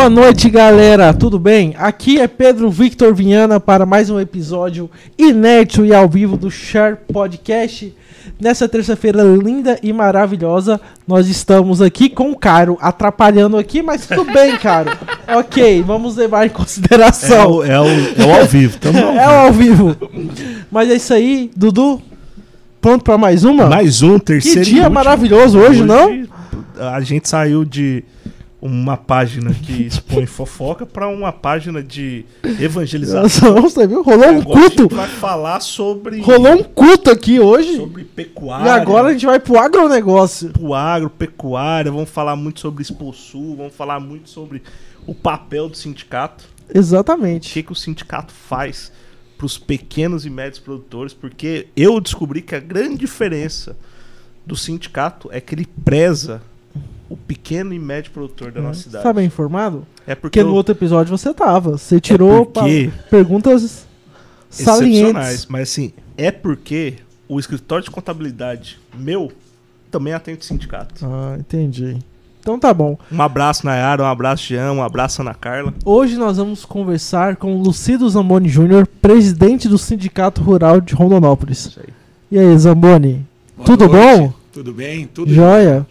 Boa noite, galera. Tudo bem? Aqui é Pedro Victor Vinhana para mais um episódio inédito e ao vivo do Share Podcast. Nessa terça-feira linda e maravilhosa, nós estamos aqui com o Caro, atrapalhando aqui, mas tudo bem, Caro. ok, vamos levar em consideração. É o, é o, é o ao vivo, tamo ao É o ao vivo. Mas é isso aí, Dudu. Pronto para mais uma? Mais um, que terceiro. e dia maravilhoso hoje, não? A gente saiu de uma página que expõe fofoca pra uma página de evangelização. Nossa, você viu? Rolou um culto. gente vai falar sobre, Rolou um culto aqui hoje. sobre E pecuária. agora a gente vai pro agronegócio. pro agro, pecuária, vamos falar muito sobre Exposul, vamos falar muito sobre o papel do sindicato. O Exatamente. que, que o sindicato faz para os pequenos e médios produtores, porque eu descobri que a grande diferença do sindicato é que ele preza o pequeno e médio produtor da nossa cidade. Tá bem informado? É porque Porque no eu- outro episódio você tava. Você tirou porque- pa- perguntas salientes. mas assim, é porque o escritório de contabilidade meu também atende o sindicato. Ah, entendi. Então tá bom. Um abraço Nayara, um abraço Jean, um abraço Ana Carla. Hoje nós vamos conversar com o Lucido Zamboni Júnior, presidente do Sindicato Rural de Rondonópolis. Isso aí. E aí, Zamboni? Boa Tudo noite. bom? Tudo bem? Tudo Joia?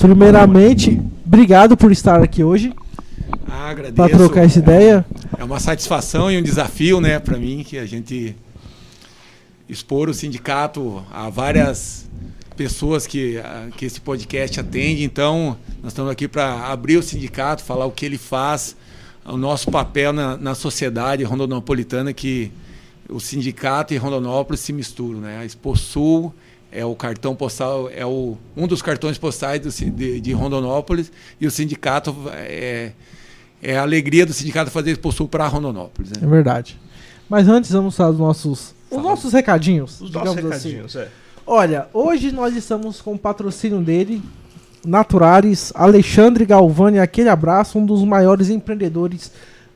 Primeiramente, obrigado por estar aqui hoje Ah, agradeço. para trocar essa ideia. É uma satisfação e um desafio, né, para mim, que a gente expor o sindicato a várias pessoas que, a- que esse podcast atende. Então, nós estamos aqui para abrir o sindicato, falar o que ele faz, o nosso papel na, na sociedade rondonopolitana, que o sindicato e Rondonópolis se misturam, né? A Exposul é o cartão postal, é o, um dos cartões postais do de, de Rondonópolis e o sindicato é, é a alegria do sindicato fazer Exposul para Rondonópolis. É Né? verdade. Mas antes vamos falar dos nossos, os nossos recadinhos. Os nossos assim. recadinhos, é. Olha, hoje nós estamos com o patrocínio dele, Naturares, Alexandre Galvani, aquele abraço, um dos maiores empreendedores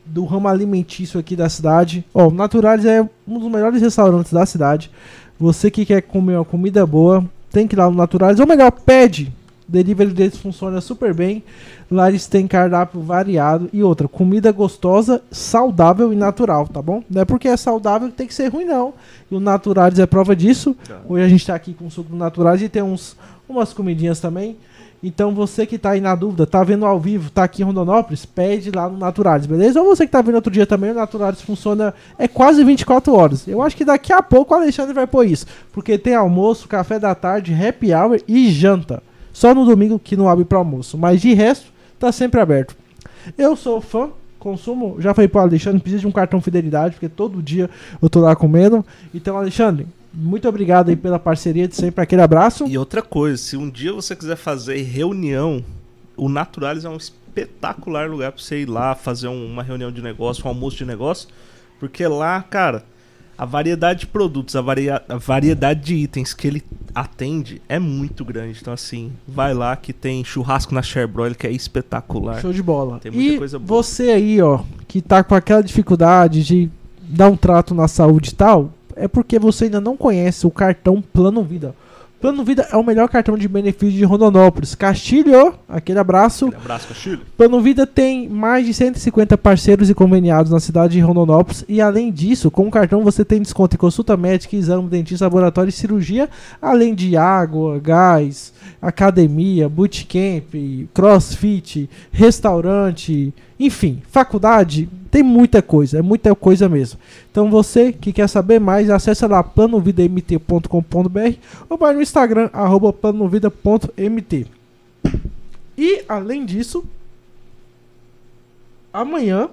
do ramo alimentício aqui da cidade. Ó, o Naturares é um dos melhores restaurantes da cidade. Você que quer comer uma comida boa, tem que ir lá no Naturares, ou melhor, pede. O delivery deles funciona super bem. Lá eles têm cardápio variado e outra, comida gostosa, saudável e natural, tá bom? Não é porque é saudável que tem que ser ruim, não. E o Naturares é prova disso. Hoje a gente tá aqui com suco naturais e tem uns, umas comidinhas também. Então você que tá aí na dúvida, tá vendo ao vivo, tá aqui em Rondonópolis, pede lá no Naturares, beleza? Ou você que tá vendo outro dia também, o Naturares funciona é quase 24 horas. Eu acho que daqui a pouco o Alexandre vai pôr isso, porque tem almoço, café da tarde, happy hour e janta. Só no domingo que não abre para almoço, mas de resto tá sempre aberto. Eu sou fã, consumo, já falei pro Alexandre, precisa de um cartão fidelidade, porque todo dia eu tô lá comendo. Então, Alexandre, muito obrigado aí pela parceria de sempre, aquele abraço. E outra coisa, se um dia você quiser fazer reunião, o Naturalis é um espetacular lugar pra você ir lá fazer um- uma reunião de negócio, um almoço de negócio, porque lá, cara, a variedade de produtos, a, varia- a variedade de itens que ele atende é muito grande. Então, assim, vai lá que tem churrasco na Sherbroil, que é espetacular. Show de bola. Tem muita e coisa boa. você aí, ó, que tá com aquela dificuldade de dar um trato na saúde e tal, é porque você ainda não conhece o cartão Plano Vida. Plano Vida é o melhor cartão de benefício de Rondonópolis. Castilho, aquele abraço. Aquele abraço, Castilho. Plano Vida tem mais de 150 parceiros e conveniados na cidade de Rondonópolis e além disso, com o cartão você tem desconto em consulta médica, exame, dentista, laboratório e cirurgia, além de água, gás, academia, bootcamp, crossfit, restaurante, enfim, faculdade, tem muita coisa, é muita coisa mesmo. Então você que quer saber mais, acessa lá planovidamt.com.br ou vai no Instagram, arroba planovida.mt. E além disso, amanhã,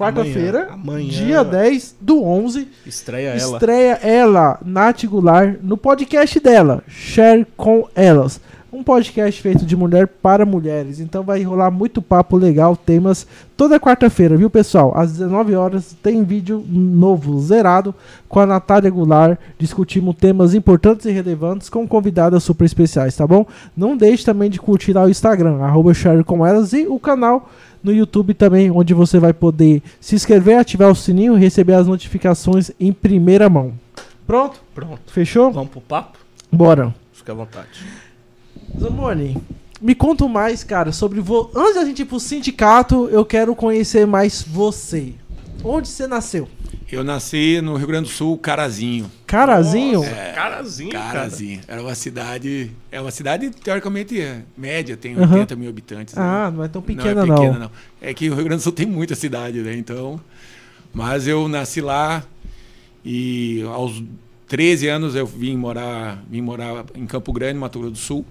quarta-feira, dia 10 do 11, Estreia ela. estreia ela, Nath Goulart, no podcast dela, Share com Elas. Um podcast feito de mulher para mulheres. Então vai rolar muito papo legal, temas toda quarta-feira, viu, pessoal? Às 19 horas tem vídeo novo, zerado, com a Natália Goulart. Discutimos temas importantes e relevantes com convidadas super especiais, tá bom? Não deixe também de curtir lá o Instagram, arroba Share com Elas, e o canal no YouTube também, onde você vai poder se inscrever, ativar o sininho e receber as notificações em primeira mão. Pronto? Pronto. Fechou? Vamos pro papo? Bora. Fica à vontade. Zamoni, Me conta mais, cara, sobre. Vo... Antes da gente ir pro sindicato, eu quero conhecer mais você. Onde você nasceu? Eu nasci no Rio Grande do Sul, Carazinho. Carazinho? Nossa, Carazinho, cara. Carazinho. Era uma cidade. É uma cidade, teoricamente, é, média, tem Aham. 80 mil habitantes. né? Ah, não é tão pequena, não. não. É pequena, não. É que o Rio Grande do Sul tem muita cidade, né? Então. Mas eu nasci lá e aos 13 anos eu vim morar, vim morar em Campo Grande, Mato Grosso do Sul.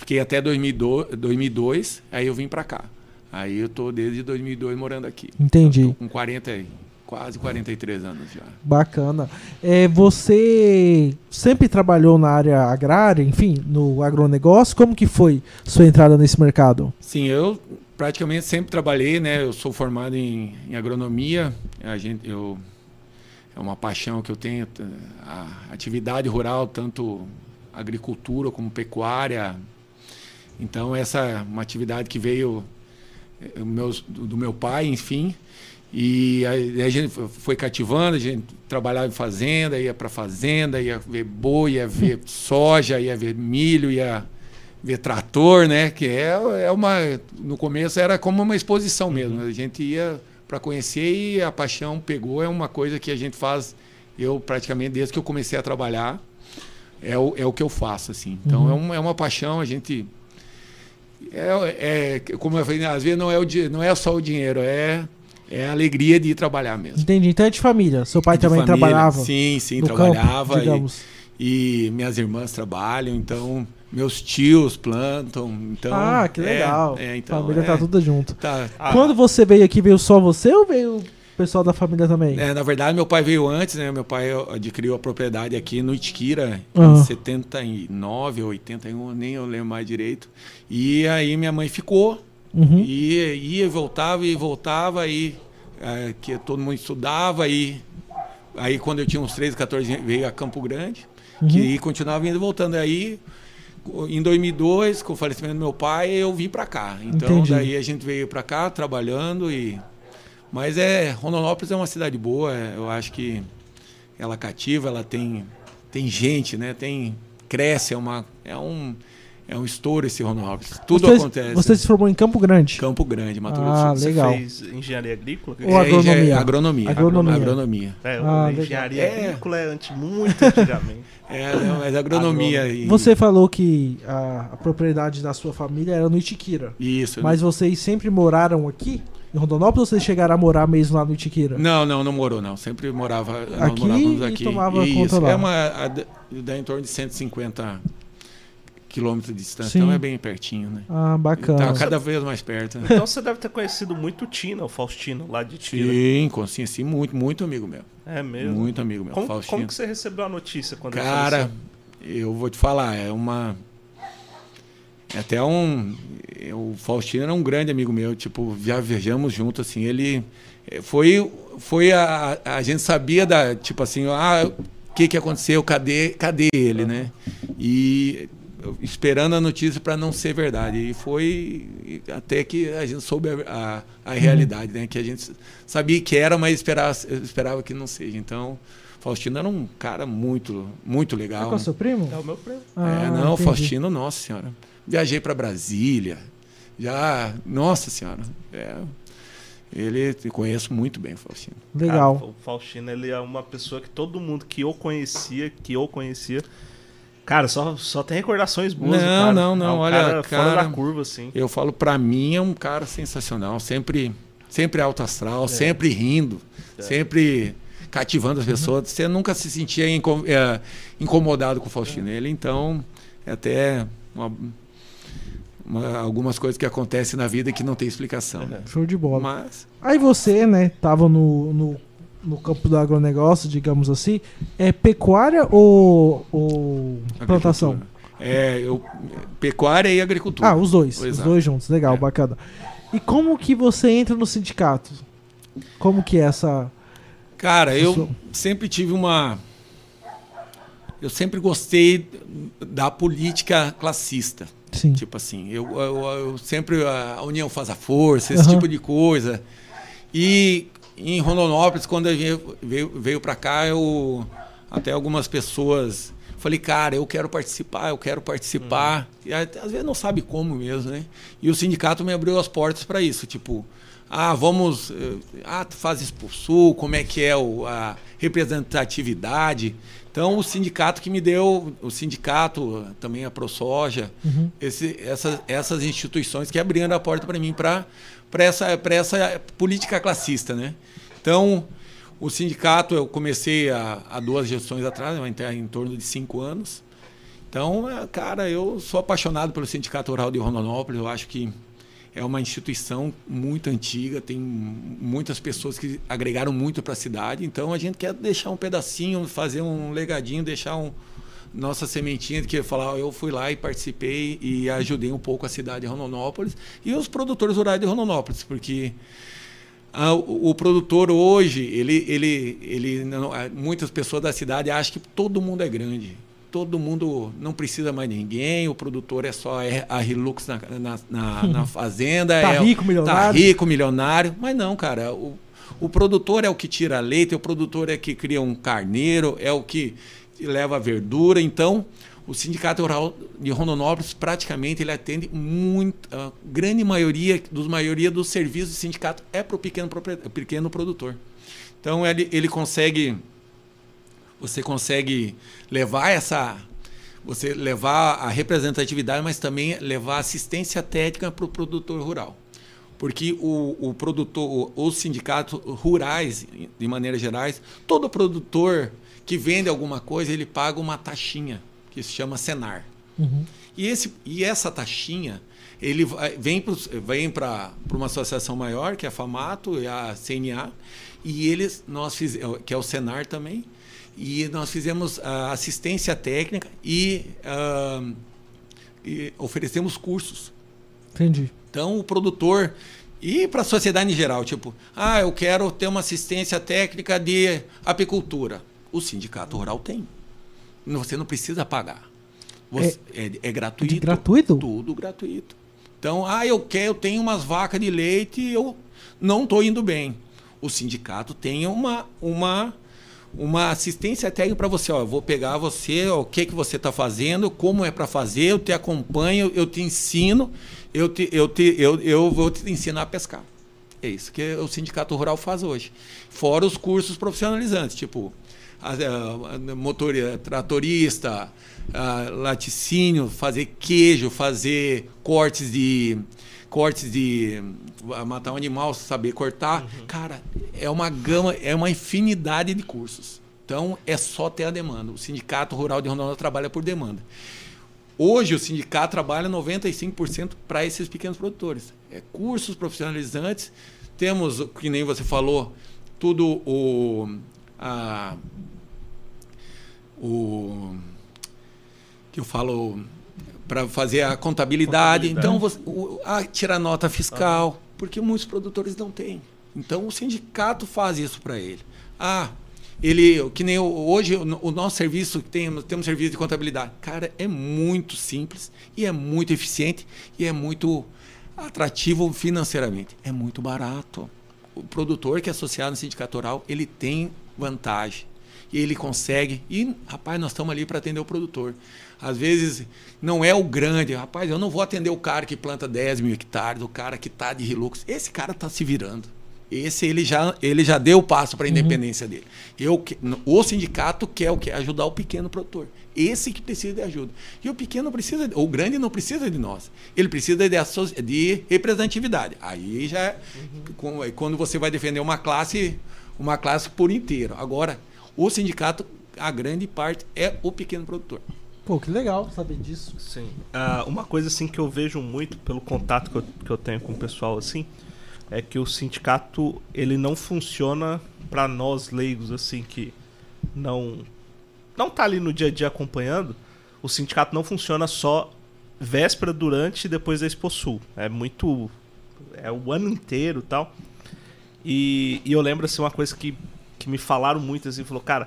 Fiquei até 2002, 2002 aí eu vim para cá. Aí eu tô desde 2002 morando aqui. Entendi. Com 40, e- quase 43 anos já. Bacana. É, você sempre trabalhou na área agrária, enfim, no agronegócio? Como que foi sua entrada nesse mercado? Sim, eu praticamente sempre trabalhei, né? Eu sou formado em, em agronomia. A gente, eu é uma paixão que eu tenho a atividade rural, tanto agricultura como pecuária. Então essa é uma atividade que veio eh, do meu pai, enfim. E a gente foi cativando, a gente trabalhava em fazenda, ia para fazenda, ia ver boi, ia ver soja, ia ver milho, ia ver trator, né? Que é, é uma. No começo era como uma exposição mesmo. A gente ia para conhecer e a paixão pegou. É uma coisa que a gente faz. Eu praticamente desde que eu comecei a trabalhar é o, é o que eu faço assim. Então Uhum. é, uma, é uma paixão. A gente é, é como eu falei, às vezes não é o não é só o dinheiro, é é a alegria de ir trabalhar mesmo. Entendi. Então é de família. Seu pai De também família. trabalhava Sim, sim, no trabalhava. campo, e- digamos. e minhas irmãs trabalham, então meus tios plantam, então ah, que é, legal. É, então, família é, tá tudo junto. tá. Ah, Quando você veio aqui, veio só você ou veio pessoal da família também? É, na verdade, meu pai veio antes, né? Meu pai adquiriu a propriedade aqui no Itiquira Aham. em 79 ou 81, nem eu lembro mais direito. E aí minha mãe ficou, Uhum. e ia e voltava e voltava, e é, que todo mundo estudava, e aí quando eu tinha uns 13, 14 anos, veio a Campo Grande, Uhum. que e continuava indo e voltando. Aí, em 2002, com o falecimento do meu pai, eu vim para cá. Então, Entendi. daí a gente veio para cá trabalhando e mas é Rondonópolis é uma cidade boa, é, eu acho que ela cativa, ela tem tem gente, né? Tem cresce, é uma é um é um estouro esse Rondonópolis. Tudo você, acontece. Você se formou em Campo Grande. Campo Grande, Mato Ah, Grosso do Sul. Você legal. fez engenharia agrícola? Ou agronomia? É, agronomia. Agronomia. Agronomia. É, Ah, a legal. engenharia É. agrícola é anti, muito antigamente. É, não, mas agronomia. e- Você falou que a, a propriedade da sua família era no Itiquira. Isso. Mas vocês sempre moraram aqui? Em Rondonópolis ou vocês chegaram a morar mesmo lá no Itiquira? Não, não, não morou, não. Sempre morava, nós Aqui morávamos e aqui. tomava Isso, conta lá. É uma, a, dá em torno de 150 quilômetros de distância, Sim. então é bem pertinho, né? Ah, bacana. Tá cada vez mais perto. Né? Então você deve ter conhecido muito o Tina, o Faustino, lá de Tira. Sim, conheci muito, muito amigo meu. É mesmo. Muito amigo meu. Como, Faustino. como que você recebeu a notícia quando ele Cara, eu vou te falar, é uma. É até um. O Faustino era um grande amigo meu, tipo, já viajamos juntos, assim, ele. eh, Foi. Foi a. A gente sabia da. Tipo assim, ah, o que que aconteceu? Cadê, cadê ele, né? E esperando a notícia para não ser verdade. E foi até que a gente soube a, a, a realidade, né? Que a gente sabia que era, mas esperava, esperava que não seja. Então, Faustino era um cara muito, muito É legal. com o seu primo? É o meu primo. Ah, é, não, entendi. Faustino, nossa senhora. Viajei para Brasília. Já, nossa senhora. É, ele eu conheço muito bem o Faustino. Legal. Cara, o Faustino, ele é uma pessoa que todo mundo que o conhecia, que eu conhecia, cara, só, só tem recordações boas. Não, cara. não, não, É um olha, cara, fora cara- da curva, assim. Eu falo, para mim é um cara sensacional, sempre, sempre alto astral, É. sempre rindo, sempre cativando as pessoas. Você nunca se sentia é, incomodado com o Faustino. Ele, então, é até uma- uma- algumas coisas que acontecem na vida que não tem explicação. né? Show de bola. Mas Aí você, né, tava no, no, no campo do agronegócio, digamos assim. É pecuária ou, ou plantação? É, eu, pecuária e agricultura. Ah, os dois. Os Exato. dois juntos. Legal, É. bacana. E como que você entra no sindicato? Como que é essa... Cara, eu Isso. sempre tive uma. Eu sempre gostei da política classista. Sim. Tipo assim, eu, eu, eu sempre. A união faz a força, esse Aham. tipo de coisa. E em Rondonópolis, quando a gente veio, veio para cá, eu. Até algumas pessoas Falei, cara, eu quero participar, eu quero participar. Uhum. E às vezes não sabe como mesmo, né? E o sindicato me abriu as portas para isso, tipo, ah, vamos, eh, ah, faz expulsou, como é que é o, a representatividade. Então, o sindicato que me deu, o sindicato, também a ProSoja, uhum. esse, essas, essas instituições que abriram a porta para mim para essa, essa política classista. Né? Então, o sindicato, eu comecei há, duas gestões atrás, em torno de cinco anos. Então, é, cara, eu sou apaixonado pelo Sindicato Rural de Rondonópolis, eu acho que é uma instituição muito antiga, tem muitas pessoas que agregaram muito para a cidade. Então a gente quer deixar um pedacinho, fazer um legadinho, deixar um nossa sementinha de que falar, eu fui lá e participei e ajudei um pouco a cidade de Rondonópolis e os produtores rurais de Rondonópolis, porque o, o, produtor hoje, ele, ele, ele não, muitas pessoas da cidade acham que todo mundo é grande todo mundo não precisa mais de ninguém, o produtor é só a Hilux na, na, na, na fazenda. tá é, rico, milionário. Tá rico, milionário. Mas não, cara. O, o produtor é o que tira leite, o produtor é que cria um carneiro, é o que leva verdura. Então, o Sindicato Rural de Rondonópolis praticamente ele atende muito, a grande maioria dos maioria dos serviços do sindicato é para o pequeno, pequeno produtor. Então ele, ele consegue você consegue levar essa você levar a representatividade, mas também levar assistência técnica para o produtor rural. Porque o, o produtor, os sindicatos rurais, de maneira gerais, todo produtor que vende alguma coisa, ele paga uma taxinha, que se chama Senar. Uhum. E, esse, e essa taxinha, ele vai, vem para vem uma associação maior, que é a FAMATO e a CNA, e eles, nós fiz, que é o Senar também, e nós fizemos uh, assistência técnica e, uh, e, oferecemos cursos. Entendi. Então, o produtor e para a sociedade em geral, tipo, ah, eu quero ter uma assistência técnica de apicultura. O sindicato rural tem. Você não precisa pagar. Você, é, é, é gratuito. De gratuito? Tudo gratuito. Então, ah, eu quero, eu tenho umas vacas de leite e eu não estou indo bem. O sindicato tem uma, uma uma assistência técnica para você. Ó, eu vou pegar você, ó, o que, que você está fazendo, como é para fazer, eu te acompanho, eu te ensino, eu, te, eu, te, eu, eu vou te ensinar a pescar. É isso que o Sindicato Rural faz hoje. Fora os cursos profissionalizantes, tipo a, a, a motor, tratorista, a, laticínio, fazer queijo, fazer cortes de cortes de matar um animal, saber cortar. Uhum. Cara, é uma gama, é uma infinidade de cursos. Então, é só ter a demanda. O Sindicato Rural de Rondônia trabalha por demanda. Hoje, o sindicato trabalha 95% para esses pequenos produtores. É cursos profissionalizantes. Temos, que nem você falou, tudo o. A, o que eu falo para fazer a contabilidade. contabilidade. Então, você, o, a, tirar nota fiscal, ah. porque muitos produtores não têm. Então, o sindicato faz isso para ele. Ah, ele, que nem hoje o, nosso serviço, temos, temos serviço de contabilidade. Cara, é muito simples e é muito eficiente e é muito atrativo financeiramente. É muito barato. O produtor que é associado no sindicato rural, ele tem vantagem. E ele consegue. E, rapaz, nós estamos ali para atender o produtor. Às vezes não é o grande, rapaz, eu não vou atender o cara que planta 10 mil hectares, o cara que está de Hilux. Esse cara está se virando. Esse ele já, ele já deu o passo para a uhum. independência uhum. dele. Eu, o sindicato quer o que? Ajudar o pequeno produtor. Esse que precisa de ajuda. E o pequeno precisa, o grande não precisa de nós. Ele precisa de, de representatividade. Aí já uhum. quando você vai defender uma classe, uma classe por inteiro. Agora, o sindicato, a grande parte é o pequeno produtor. Pô, que legal saber disso. Sim. Uh, uma coisa assim que eu vejo muito pelo contato que eu, que eu tenho com o pessoal assim é que o sindicato ele não funciona para nós leigos assim que não não tá ali no dia a dia acompanhando. O sindicato não funciona só véspera, durante e depois da Expo Sul. É muito é o ano inteiro, tal. E, e eu lembro assim uma coisa que que me falaram muito assim, falou, cara,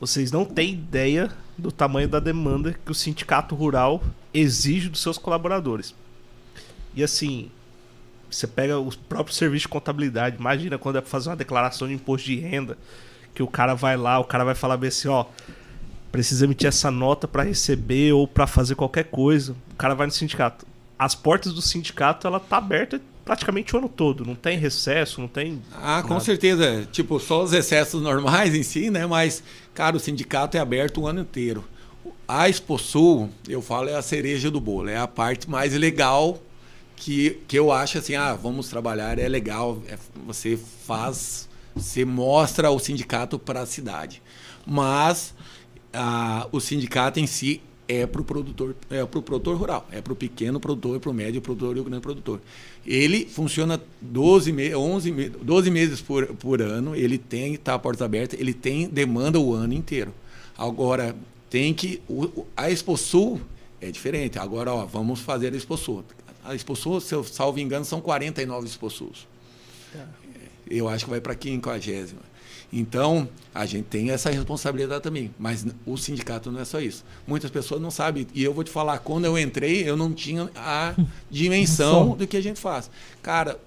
vocês não têm ideia do tamanho da demanda que o sindicato rural exige dos seus colaboradores. E assim, você pega os próprios serviços de contabilidade, imagina quando é para fazer uma declaração de imposto de renda, que o cara vai lá, o cara vai falar bem assim, ó, precisa emitir essa nota para receber ou para fazer qualquer coisa. O cara vai no sindicato. As portas do sindicato ela tá aberta praticamente o ano todo, não tem recesso, não tem Ah, com nada. certeza, tipo, só os excessos normais em si, né? Mas, cara, o sindicato é aberto o ano inteiro. A Exposul, eu falo, é a cereja do bolo, é a parte mais legal que, que eu acho assim, ah, vamos trabalhar, é legal, é- você faz, você mostra o sindicato para a cidade. Mas ah, o sindicato em si é para o produtor, é para o produtor rural, é para o pequeno produtor, para o médio produtor e o grande produtor. Ele funciona 12, me 11 me 12 meses por, por ano, ele tem tá a porta aberta, ele tem demanda o ano inteiro. Agora tem que o- a Exposul é diferente. Agora, ó, vamos fazer a Exposul. A Exposul, se eu salvo engano, são 49 Exposus. Eu acho que vai para 50. Então, a gente tem essa responsabilidade também. Mas o sindicato não é só isso. Muitas pessoas não sabem. E eu vou te falar, quando eu entrei, eu não tinha a dimensão do que a gente faz. Cara,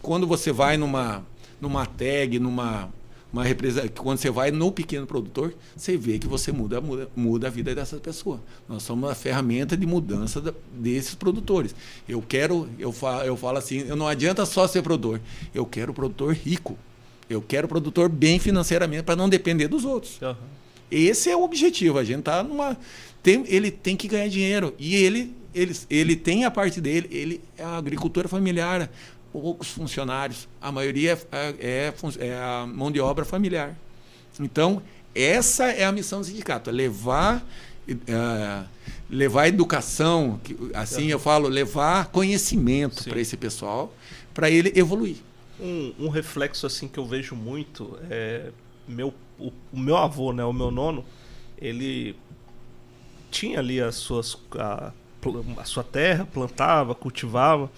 quando você vai numa, numa tag, numa uma represa, quando você vai no pequeno produtor, você vê que você muda, muda, muda a vida dessas pessoas. Nós somos uma ferramenta de mudança da- desses produtores. Eu quero, eu falo, eu falo assim, eu não adianta só ser produtor. Eu quero produtor rico. Eu quero produtor bem financeiramente para não depender dos outros. Aham. Esse é o objetivo. A gente tá numa. Tem, ele tem que ganhar dinheiro. E ele, ele, ele tem a parte dele, ele é a agricultura familiar, poucos funcionários. A maioria é, é, fun- é a mão de obra familiar. Então, essa é a missão do sindicato, é levar. eh, levar educação, assim eu falo, levar conhecimento para esse pessoal, para ele evoluir. Um, um reflexo assim que eu vejo muito é meu o, o meu avô, né, o meu nono, ele tinha ali as suas a, a sua terra, plantava, cultivava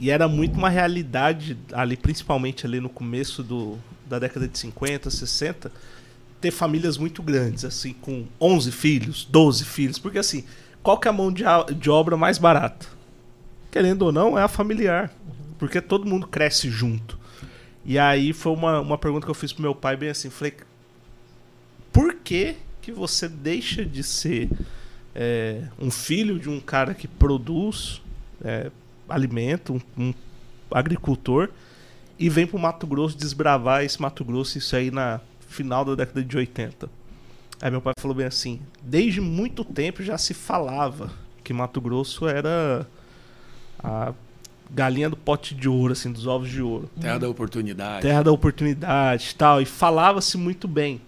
e era muito uma realidade ali, principalmente ali no começo do, da década de 50, 60, ter famílias muito grandes, assim, com 11 filhos, 12 filhos, porque assim, qual que é a mão de, de obra mais barata? Querendo ou não, é a familiar, porque todo mundo cresce junto. E aí foi uma, uma pergunta que eu fiz pro meu pai, bem assim, falei, por que que você deixa de ser é, um filho de um cara que produz é, alimento, um, um agricultor, e vem pro Mato Grosso desbravar esse Mato Grosso, isso aí na final da década de 80. Aí meu pai falou bem assim, desde muito tempo já se falava que Mato Grosso era a galinha do pote de ouro, assim, dos ovos de ouro. Terra da oportunidade. Terra da oportunidade e tal. E falava-se muito bem.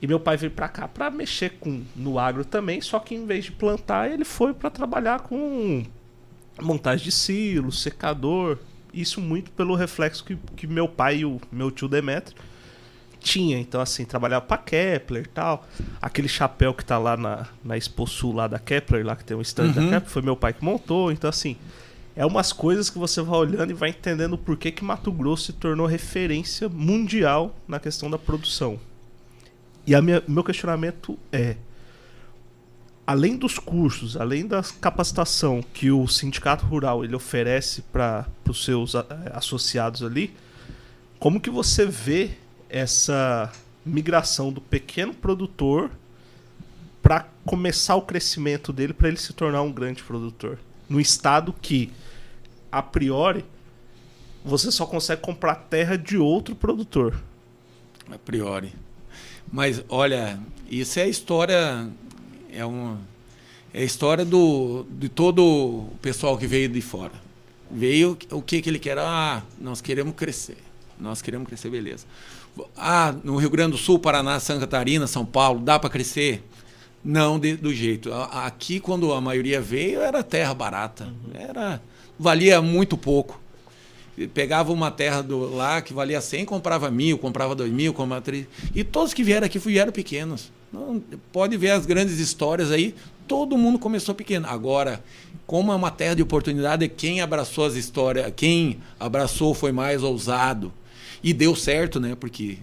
E meu pai veio pra cá pra mexer com no agro também, só que em vez de plantar, ele foi pra trabalhar com montagem de silo, secador. Isso muito pelo reflexo que, que meu pai e o meu tio Demetrio tinha. Então, assim, trabalhava pra Kepler e tal. Aquele chapéu que tá lá na, na Expo Sul lá da Kepler, lá que tem um stand da Uhum. Kepler, foi meu pai que montou. Então, assim, é umas coisas que você vai olhando e vai entendendo por que, que Mato Grosso se tornou referência mundial na questão da produção. E a minha, meu questionamento é: além dos cursos, além da capacitação que o sindicato rural ele oferece para os seus a- associados ali, como que você vê essa migração do pequeno produtor para começar o crescimento dele para ele se tornar um grande produtor no estado que a priori você só consegue comprar terra de outro produtor. A priori. Mas olha, isso é a história. É uma. É a história do, de todo o pessoal que veio de fora. Veio o que, que ele quer? Ah, nós queremos crescer. Nós queremos crescer, beleza. Ah, no Rio Grande do Sul, Paraná, Santa Catarina, São Paulo, dá para crescer? Não de- do jeito. Aqui, quando a maioria veio, era terra barata. Era, valia muito pouco. Pegava uma terra do, lá que valia 100, comprava mil, comprava dois mil, comprava três. E todos que vieram aqui vieram pequenos. Não, pode ver as grandes histórias aí, todo mundo começou pequeno. Agora, como é uma terra de oportunidade, quem abraçou as histórias, quem abraçou foi mais ousado. E deu certo, né? Porque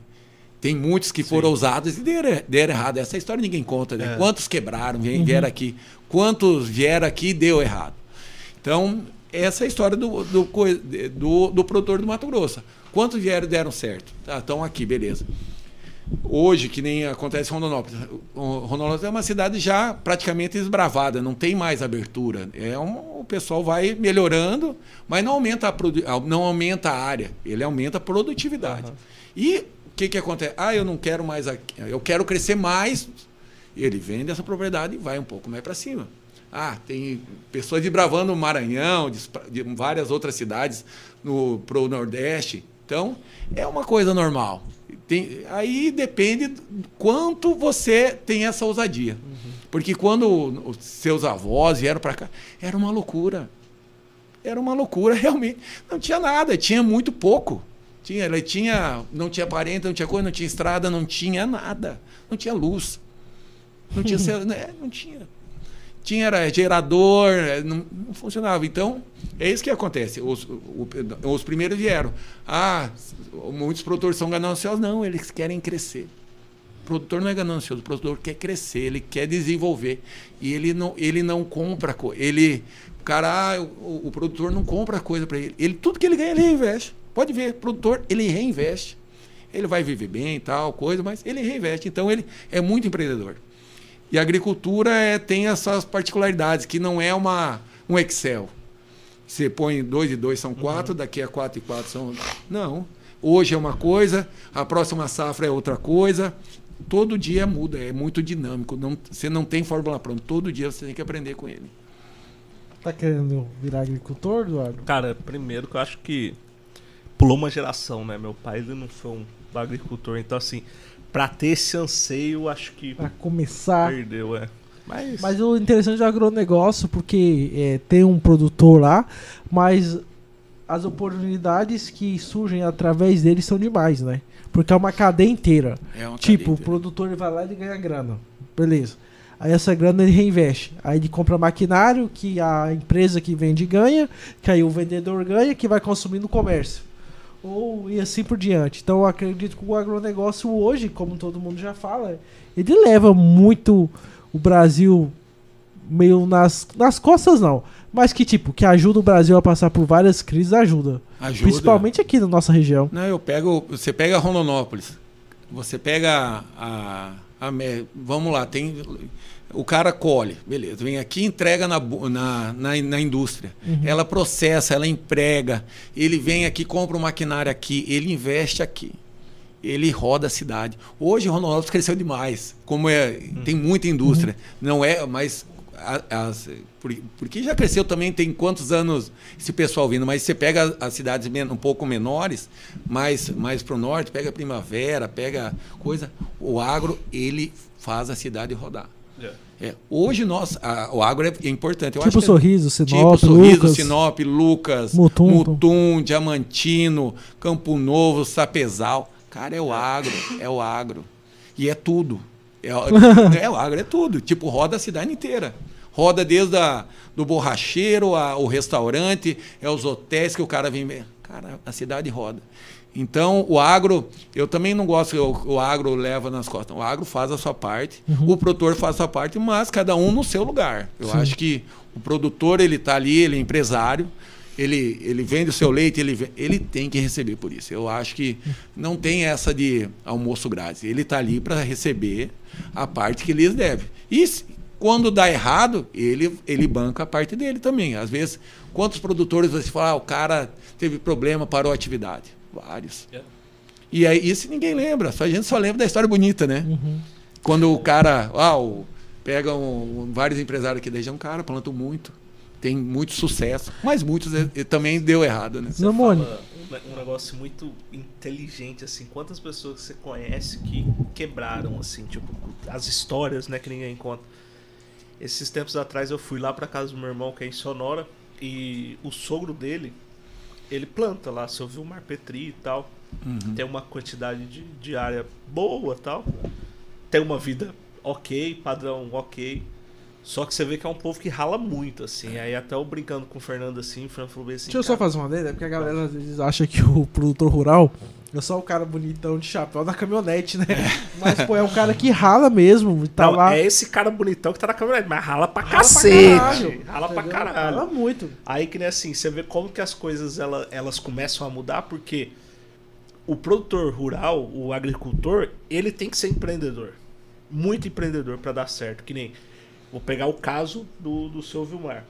tem muitos que foram ousados e deram, deram errado. Essa história ninguém conta, né? É. Quantos quebraram, vieram, vieram aqui? Quantos vieram aqui e deu errado? Então, essa é a história do, do, do, do produtor do Mato Grosso. Quantos vieram e deram certo? Tá, estão aqui, beleza. hoje, que nem acontece em Rondonópolis. Rondonópolis é uma cidade já praticamente esbravada, não tem mais abertura. É um, o pessoal vai melhorando, mas não aumenta a, não aumenta a área, ele aumenta a produtividade. Uhum. E que, que acontece? Ah, eu não quero mais, aqui, eu quero crescer mais. Ele vende essa propriedade e vai um pouco mais para cima. Ah, tem pessoas desbravando o Maranhão, de, de várias outras cidades no pro Nordeste. Então, é uma coisa normal. Tem, aí depende quanto você tem essa ousadia. Uhum. Porque quando os seus avós vieram para cá, era uma loucura. Era uma loucura, realmente. Não tinha nada, tinha muito pouco. Tinha, ele tinha, não tinha parente, não tinha coisa, não tinha estrada, não tinha nada. Não tinha luz. Não tinha, né, não tinha tinha era gerador, é, não, não, funcionava. Então, é isso que acontece. Os, o, os primeiros vieram. Ah, muitos produtores são gananciosos. Não, eles querem crescer. O produtor não é ganancioso, o produtor quer crescer, ele quer desenvolver. E ele não, ele não compra. Ele, o cara, ah, o, o, produtor não compra coisa para ele. ele. Tudo que ele ganha, ele reinveste. Pode ver, produtor, ele reinveste. Ele vai viver bem e tal, coisa, mas ele reinveste. Então, ele é muito empreendedor. E a agricultura é, tem essas particularidades, que não é uma, um Excel. Você põe 2 e 2 são 4, uhum. daqui a 4 e 4 são. Não. Hoje é uma coisa, a próxima safra é outra coisa. Todo dia muda, é muito dinâmico. Não, você não tem fórmula pronta. Todo dia você tem que aprender com ele. Tá querendo virar agricultor, Eduardo? Cara, primeiro que eu acho que pulou uma geração, né? Meu pai ele não foi um agricultor, então assim, para ter esse anseio, acho que. Pra começar. Perdeu, é. Mas, mas o interessante do agronegócio, porque é, tem um produtor lá, mas as oportunidades que surgem através dele são demais, né? Porque é uma cadeia inteira. É uma tipo, o produtor ele vai lá e ganha grana. Beleza. Aí essa grana ele reinveste. Aí ele compra maquinário que a empresa que vende ganha, que aí o vendedor ganha, que vai consumir no comércio ou e assim por diante. Então eu acredito que o agronegócio hoje, como todo mundo já fala, ele leva muito o Brasil meio nas, nas costas não, mas que tipo, que ajuda o Brasil a passar por várias crises, ajuda. Ajuda. Principalmente aqui na nossa região. Não, eu pego, você pega Rondonópolis, você pega a, a, a vamos lá, tem o cara colhe, beleza, vem aqui entrega na, na, na, na indústria. Uhum. Ela processa, ela emprega. Ele vem aqui, compra um maquinário aqui, ele investe aqui. Ele roda a cidade. Hoje Rondonópolis cresceu demais. Como é, uhum. tem muita indústria. Uhum. Não é, mas as, porque já cresceu também, tem quantos anos esse pessoal vindo, mas você pega as cidades um pouco menores, mais, mais para o norte, pega Primavera, pega coisa, o agro, ele faz a cidade rodar. É, hoje nós, a, o agro é, é importante. Eu tipo acho Sorriso, Sinop, tipo Sorriso, Lucas, Sinop, Lucas, Mutum, Mutum, Diamantino, Campo Novo, Sapezal. Cara, é o agro, é o agro. E é tudo. É, é o agro, é tudo. Tipo, roda a cidade inteira. Roda desde a, do borracheiro ao restaurante, é os hotéis que o cara vem. Cara, a cidade roda. Então, o agro, eu também não gosto que o, o, agro leva nas costas. O agro faz a sua parte, uhum. o produtor faz a sua parte, mas cada um no seu lugar. Eu Sim. acho que o produtor, ele está ali, ele é empresário, ele, ele vende o seu leite, ele, ele tem que receber por isso. Eu acho que não tem essa de almoço grátis. Ele está ali para receber a parte que lhes deve. E quando dá errado, ele, ele banca a parte dele também. Às vezes, quantos produtores você fala, ah, o cara teve problema, parou a atividade Vários. É. E aí, isso ninguém lembra. Só a gente só lembra da história bonita, né? Uhum. Quando o cara. Uau, pega um, vários empresários aqui da região, cara, plantam muito. Tem muito sucesso. Mas muitos eh, também deu errado, né? Você fala um negócio muito inteligente, assim. Quantas pessoas você conhece que quebraram, assim, tipo, as histórias, né, que ninguém conta. Esses tempos atrás eu fui lá pra casa do meu irmão, que é em Sonora, e o sogro dele ele planta lá, se eu vi o marpetri e tal. Uhum. Tem uma quantidade de, de área boa tal. Tem uma vida ok, padrão ok. Só que você vê que é um povo que rala muito, assim. Aí até eu brincando com o Fernando assim, o Fernando falou bem assim. Deixa eu só fazer uma ideia, porque a galera às vezes acha que o produtor rural é só o cara bonitão de chapéu na caminhonete, né? Mas, pô, é um cara que rala mesmo. Tá Não, lá... É esse cara bonitão que tá na caminhonete, mas rala pra rala cacete. Pra caralho, rala pra caralho. Rala muito. Aí que nem assim, você vê como que as coisas ela, elas começam a mudar, porque o produtor rural, o agricultor, ele tem que ser empreendedor. Muito empreendedor para dar certo. Que nem. Vou pegar o caso do, do seu Vilmar.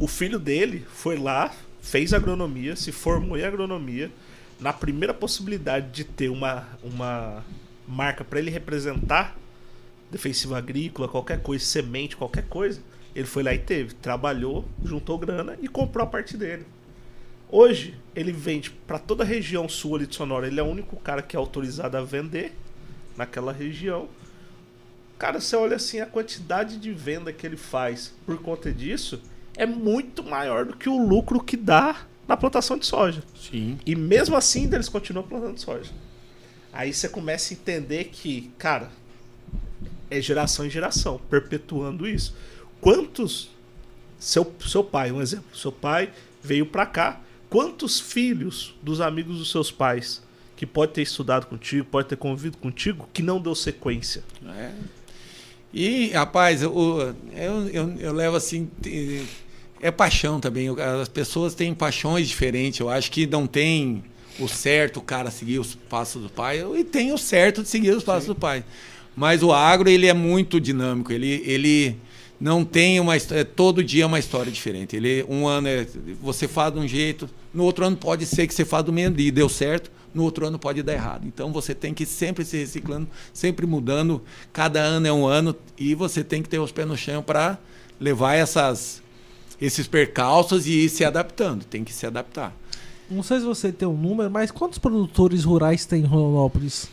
O filho dele foi lá, fez agronomia, se formou em agronomia. Na primeira possibilidade de ter uma, uma marca para ele representar defensivo agrícola, qualquer coisa, semente, qualquer coisa, ele foi lá e teve. Trabalhou, juntou grana e comprou a parte dele. Hoje, ele vende para toda a região sul ali de Sonora. Ele é o único cara que é autorizado a vender naquela região. Cara, você olha assim, a quantidade de venda que ele faz por conta disso é muito maior do que o lucro que dá na plantação de soja. Sim. E mesmo assim, eles continuam plantando soja. Aí você começa a entender que, cara, é geração em geração, perpetuando isso. Quantos. Seu, seu pai, um exemplo. Seu pai veio pra cá. Quantos filhos dos amigos dos seus pais que pode ter estudado contigo, pode ter convivido contigo, que não deu sequência? É. E, rapaz, eu, eu, eu, eu levo assim. É paixão também. As pessoas têm paixões diferentes. Eu acho que não tem o certo o cara seguir os passos do pai, e tem o certo de seguir os passos Sim. do pai. Mas o agro, ele é muito dinâmico. Ele, ele não tem uma história. Todo dia é uma história diferente. Ele, um ano é, você faz de um jeito, no outro ano pode ser que você faça do mesmo e deu certo, no outro ano pode dar errado. Então você tem que sempre se reciclando, sempre mudando. Cada ano é um ano e você tem que ter os pés no chão para levar essas, esses percalços e ir se adaptando. Tem que se adaptar. Não sei se você tem um número, mas quantos produtores rurais tem em Rondonópolis?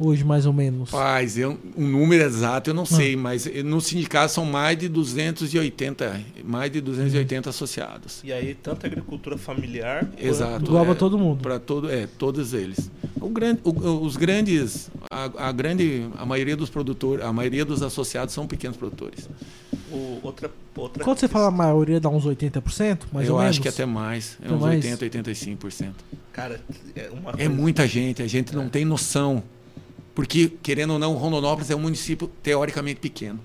Hoje, mais ou menos? Paz, eu, um número exato eu não ah. sei, mas no sindicato são mais de 280, mais de 280 hum. associados. E aí, tanto a agricultura familiar... Exato. Igual é, todo mundo. Para todo, é, todos eles. O grande, o, os grandes, a, a, grande, a maioria dos produtores, a maioria dos associados são pequenos produtores. O, outra, outra Quando você fala a maioria, dá uns 80%, mais eu ou menos? Eu acho que até mais, é uns mais? 80, 85%. Cara, é uma É muita gente, a gente é. não tem noção porque, querendo ou não, Rondonópolis é um município teoricamente pequeno.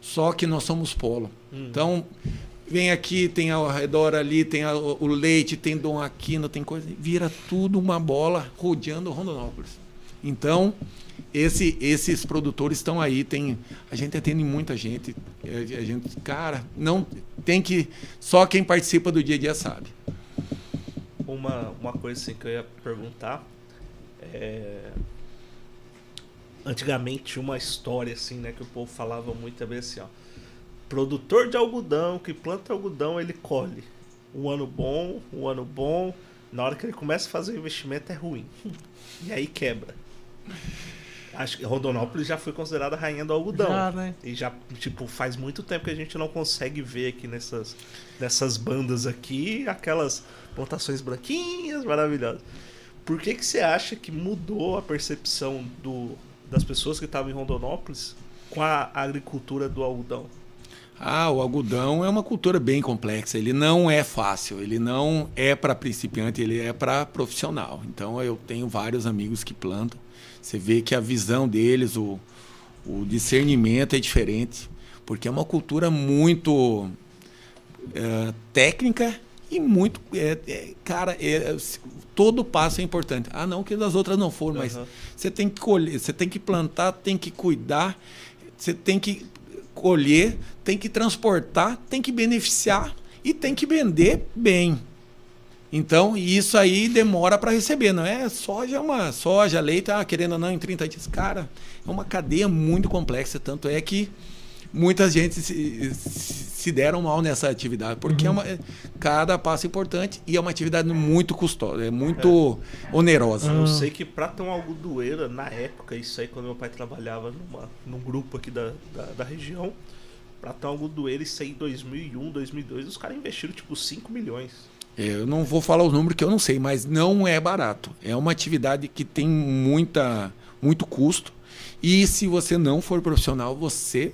Só que nós somos polo. Hum. Então, vem aqui, tem ao redor ali, tem a, o leite, tem Dom Aquino, tem coisa. Vira tudo uma bola rodeando Rondonópolis. Então, esse, esses produtores estão aí. Tem, a gente atende muita gente. A, a gente, cara, não tem que. Só quem participa do dia a dia sabe. Uma, uma coisa assim que eu ia perguntar. É, antigamente uma história assim, né, que o povo falava muito também assim, ó. Produtor de algodão que planta algodão, ele colhe. Um ano bom, um ano bom. Na hora que ele começa a fazer o investimento é ruim. E aí quebra. Acho que Rondonópolis já foi considerada a rainha do algodão. Já, né? E já, tipo, faz muito tempo que a gente não consegue ver aqui nessas, nessas bandas aqui aquelas plantações branquinhas maravilhosas. Por que, que você acha que mudou a percepção do, das pessoas que estavam em Rondonópolis com a agricultura do algodão? Ah, o algodão é uma cultura bem complexa. Ele não é fácil. Ele não é para principiante. Ele é para profissional. Então eu tenho vários amigos que plantam. Você vê que a visão deles, o, o discernimento é diferente, porque é uma cultura muito é, técnica e muito. É, é, cara, é, todo passo é importante. Ah, não, que das outras não foram, uhum. mas você tem que colher, você tem que plantar, tem que cuidar, você tem que colher, tem que transportar, tem que beneficiar e tem que vender bem. Então, isso aí demora para receber, não é soja, é uma soja, leite, ah, querendo ou não, em 30 dias. Cara, é uma cadeia muito complexa, tanto é que muita gente se, se deram mal nessa atividade, porque uhum. é uma, cada passo é importante e é uma atividade muito custosa, é muito é. onerosa. Eu sei que para ter uma algodoeira, na época, isso aí quando meu pai trabalhava numa, num grupo aqui da, da, da região, para ter uma algodoeira, isso aí em 2001, 2002, os caras investiram tipo 5 milhões. É, eu não vou falar os números que eu não sei, mas não é barato. É uma atividade que tem muita, muito custo. E se você não for profissional, você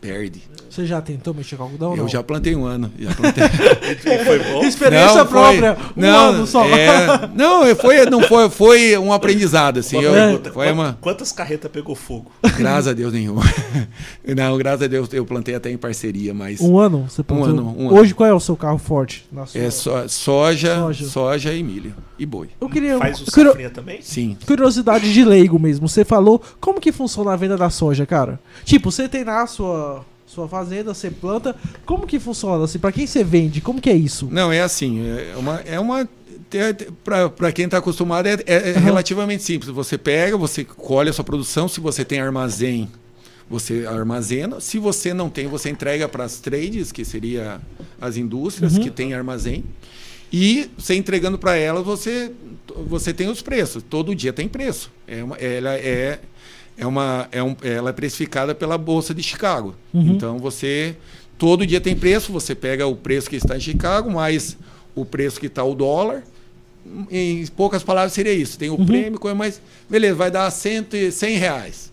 perde. Você já tentou mexer com algodão? eu não? já plantei um ano. Já plantei. Foi bom? Experiência Não, foi- própria. Um não, ano só. é, não, foi, não foi, foi um aprendizado assim. Uma eu- pergunta, foi uma, Quantas carretas pegou fogo? graças a Deus nenhuma. Não, graças a Deus eu plantei até em parceria, mas Um ano? Você plantou? ano, um ano. Hoje qual é o seu carro forte? na sua- é só, soja, Soja. soja, e milho e boi. Eu queria. Faz o curio- safrinha também? Sim. Curiosidade de leigo mesmo. Você falou como que funciona a venda da soja, cara? Tipo, você tem lá a sua, sua fazenda, você planta. Como que funciona? Assim, pra quem você vende? Como que é isso? Não, é assim, é uma. É uma para quem está acostumado, é, é- é Aham. relativamente simples. Você pega, você colhe a sua produção. Se você tem armazém, você armazena. Se você não tem, você entrega para as trades, que seria as indústrias Uhum. que têm armazém. E você entregando para elas, você, você tem os preços. Todo dia tem preço. É uma, ela é, é uma, é um, ela é precificada pela Bolsa de Chicago. Uhum. Então você todo dia tem preço. Você pega o preço que está em Chicago, mais o preço que está o dólar. Em poucas palavras seria isso. Tem o Uhum. prêmio, coisa, mas beleza, vai dar cento, e- 100 reais.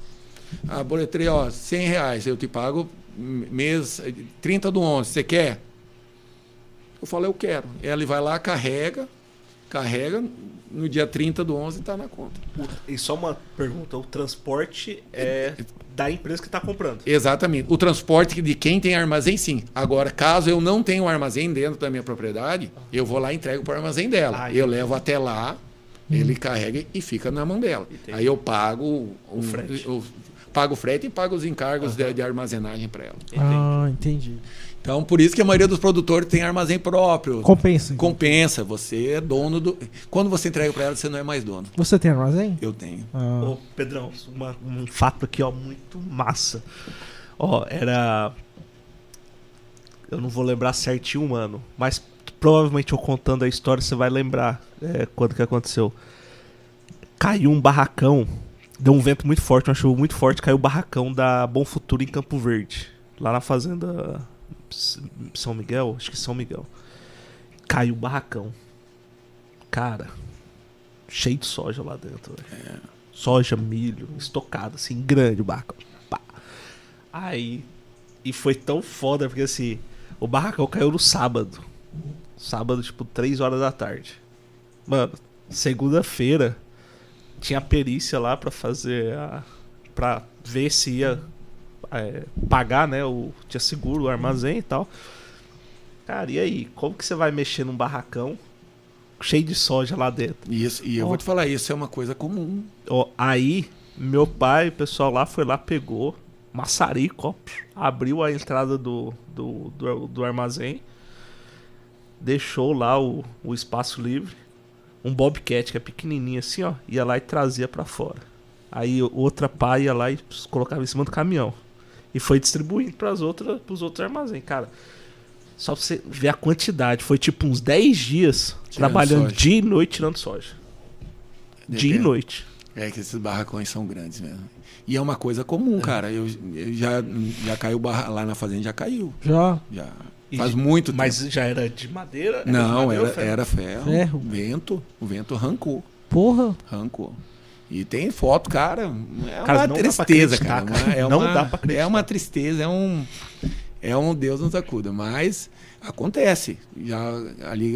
A boleteria, ó, 100 reais. Eu te pago mês 30 do 11. Você quer? Eu falo, eu quero. Ela vai lá, carrega, carrega, no dia 30 do 11 está na conta. E só uma pergunta: o transporte é da empresa que está comprando. Exatamente. O transporte de quem tem armazém, sim. Agora, caso eu não tenha um armazém dentro da minha propriedade, eu vou lá e entrego para o armazém dela. Ah, eu levo até lá, ele carrega e fica na mão dela. Entendi. Aí eu pago um, frete. eu pago o frete e pago os encargos de, de armazenagem para ela. Entendi. Ah, entendi. Então, por isso que a maioria dos produtores tem armazém próprio. Compensa. então. Compensa, você é dono do. Quando você entrega para ela, você não é mais dono. Você tem armazém? Eu tenho. Ah. Ô, Pedrão, uma- um fato aqui, ó, muito massa. Ó, era. Eu não vou lembrar certinho um ano, mas provavelmente eu contando a história você vai lembrar é, quando que aconteceu. Caiu um barracão, deu um vento muito forte, uma chuva muito forte, caiu o barracão da Bom Futuro em Campo Verde, lá na fazenda São Miguel, acho que São Miguel. Caiu o barracão. Cara, cheio de soja lá dentro, velho soja, milho, estocado, assim, grande o barracão. Pá. Aí. E foi tão foda, porque assim, o barracão caiu no sábado. Sábado, tipo, 3 horas da tarde. Mano, segunda-feira tinha perícia lá pra fazer a. pra ver se ia é, pagar, né? O, tinha seguro, o armazém e tal. Cara, e aí? Como que você vai mexer num barracão cheio de soja lá dentro? Isso, e eu Ó. vou te falar, isso é uma coisa comum. Ó, aí, meu pai, o pessoal lá foi lá, pegou maçarico, ó, abriu a entrada do, do, do, do armazém, deixou lá o, o espaço livre, um bobcat que é pequenininho assim, ó, ia lá e trazia pra fora. Aí outra pá ia lá e colocava em cima do caminhão. E foi distribuindo outras, pros outros armazéns, cara. Só pra você ver a quantidade, foi tipo uns 10 dias Tirando trabalhando soja. dia e noite tirando soja. Dia e Depende. noite. É que esses barracões são grandes mesmo. E é uma coisa comum, cara. Eu, eu já, já caiu barra, lá na fazenda, já caiu. Já. Já. E Faz de- muito tempo. Mas já era de madeira? Era de Não, madeira ou era, ferro? era ferro. Ferro. Vento. O vento arrancou. Porra. Arrancou. E tem foto, cara. É Cara, uma não tristeza, acreditar, cara. cara. É Não uma, dá pra acreditar. É uma tristeza, é um. É um Deus nos acuda. Mas acontece. Já ali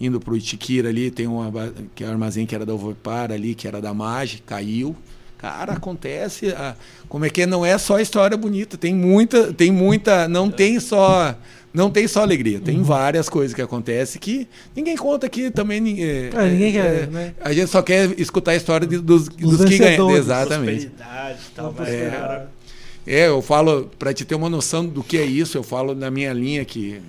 indo pro Itiquira ali, tem uma que é um armazém que era da Ovopar ali, que era da Mage, caiu. Cara, acontece. a- como é que é? não é só história bonita, tem muita, tem muita, não tem só não tem só alegria, Uhum. tem várias coisas que acontecem que ninguém conta aqui também. ninguém- É, ninguém quer, é, né? A gente só quer escutar a história de- dos, dos, que ganham. Exatamente. Prosperidade e tal, mas, É. É, eu falo, para te ter uma noção do que é isso, eu falo na minha linha que,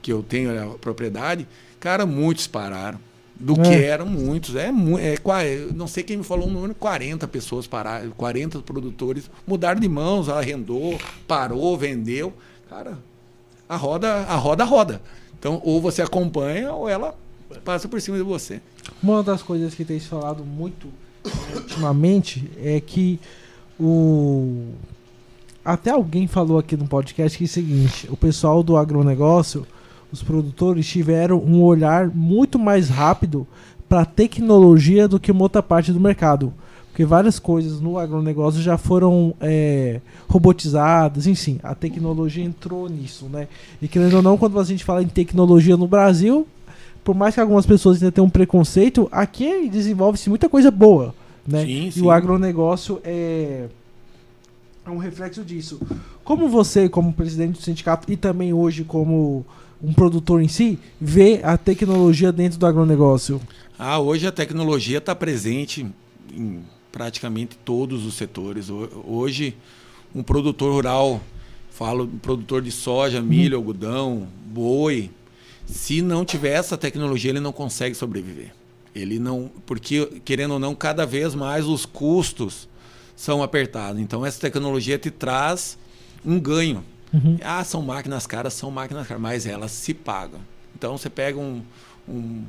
que eu tenho a propriedade, cara, muitos pararam. Do É. que eram muitos. É, é, eu não sei quem me falou um número, 40 pessoas pararam, 40 produtores mudaram de mãos, arrendou, parou, vendeu. Cara, a roda, a roda roda. Então, ou você acompanha ou ela passa por cima de você. Uma das coisas que tem se falado muito eh, ultimamente é que o. Até alguém falou aqui no podcast que é o seguinte: o pessoal do agronegócio, os produtores, tiveram um olhar muito mais rápido para tecnologia do que uma outra parte do mercado. Porque várias coisas no agronegócio já foram é, robotizadas, enfim, a tecnologia entrou nisso, né? E querendo ou não, quando a gente fala em tecnologia no Brasil, por mais que algumas pessoas ainda tenham um preconceito, aqui desenvolve-se muita coisa boa, né? Sim, e sim. o agronegócio é, é um reflexo disso. Como você, como presidente do sindicato e também hoje como um produtor em si, vê a tecnologia dentro do agronegócio? Ah, hoje a tecnologia está presente em praticamente todos os setores. Ho- Hoje, um produtor rural, falo um produtor de soja, milho, algodão, boi, se não tiver essa tecnologia, ele não consegue sobreviver. Ele não, porque querendo ou não, cada vez mais os custos são apertados. Então essa tecnologia te traz um ganho. Uhum. Ah, são máquinas caras, são máquinas caras, mas elas se pagam. Então você pega um, um-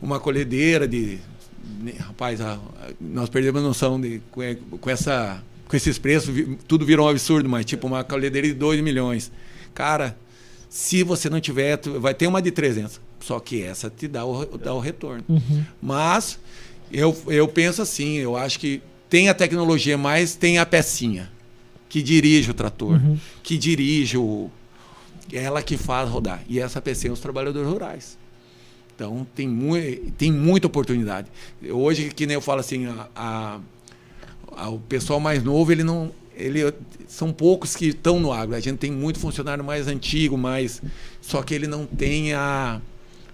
uma colhedeira de. Né, Rapaz, nós perdemos a noção de com, essa, com esses preços, tudo virou um absurdo, mas tipo uma colhedeira de 2 milhões. Cara, se você não tiver, vai ter uma de 300. Só que essa te dá o, dá o retorno. Uhum. Mas eu, eu penso assim, eu acho que tem a tecnologia, mas tem a pecinha que dirige o trator, Uhum. que dirige o. Ela que faz rodar. E essa pecinha são os trabalhadores rurais. Então tem, mu tem muita oportunidade. Hoje, que nem eu falo assim, a, a- a- o pessoal mais novo, ele não. Ele, são poucos que estão no agro. A gente tem muito funcionário mais antigo, mais. Só que ele não tem a.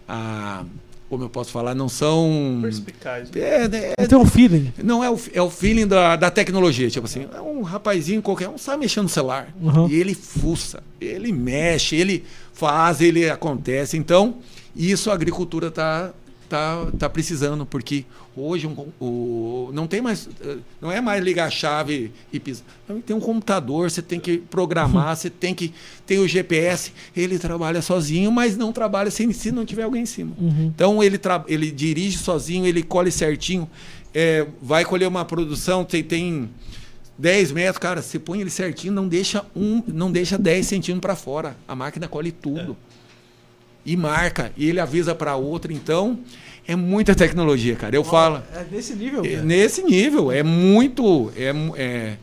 a como eu posso falar, não são. Perspicaz. né? É, é- Tem um feeling. não é o, é o feeling da, da tecnologia. Tipo assim, é um rapazinho qualquer um sabe mexer no celular. Uhum. E ele fuça, ele mexe, ele faz, ele acontece. Então, isso a agricultura tá, tá, tá precisando, porque hoje um o, não tem mais. eh, Não é mais ligar a chave e pisar. Tem um computador, você tem que programar, você tem que. Tem o GPS, ele trabalha sozinho, mas não trabalha se, se não tiver alguém em cima. Uhum. Então ele, ele dirige sozinho, ele colhe certinho, é, vai colher uma produção, tem, tem 10 metros, cara, você põe ele certinho, não deixa um, não deixa 10 centímetros para fora. A máquina colhe tudo. E marca, e ele avisa para outra, então é muita tecnologia, cara. Eu falo, É nesse nível. é, nesse nível, é muito. É, é-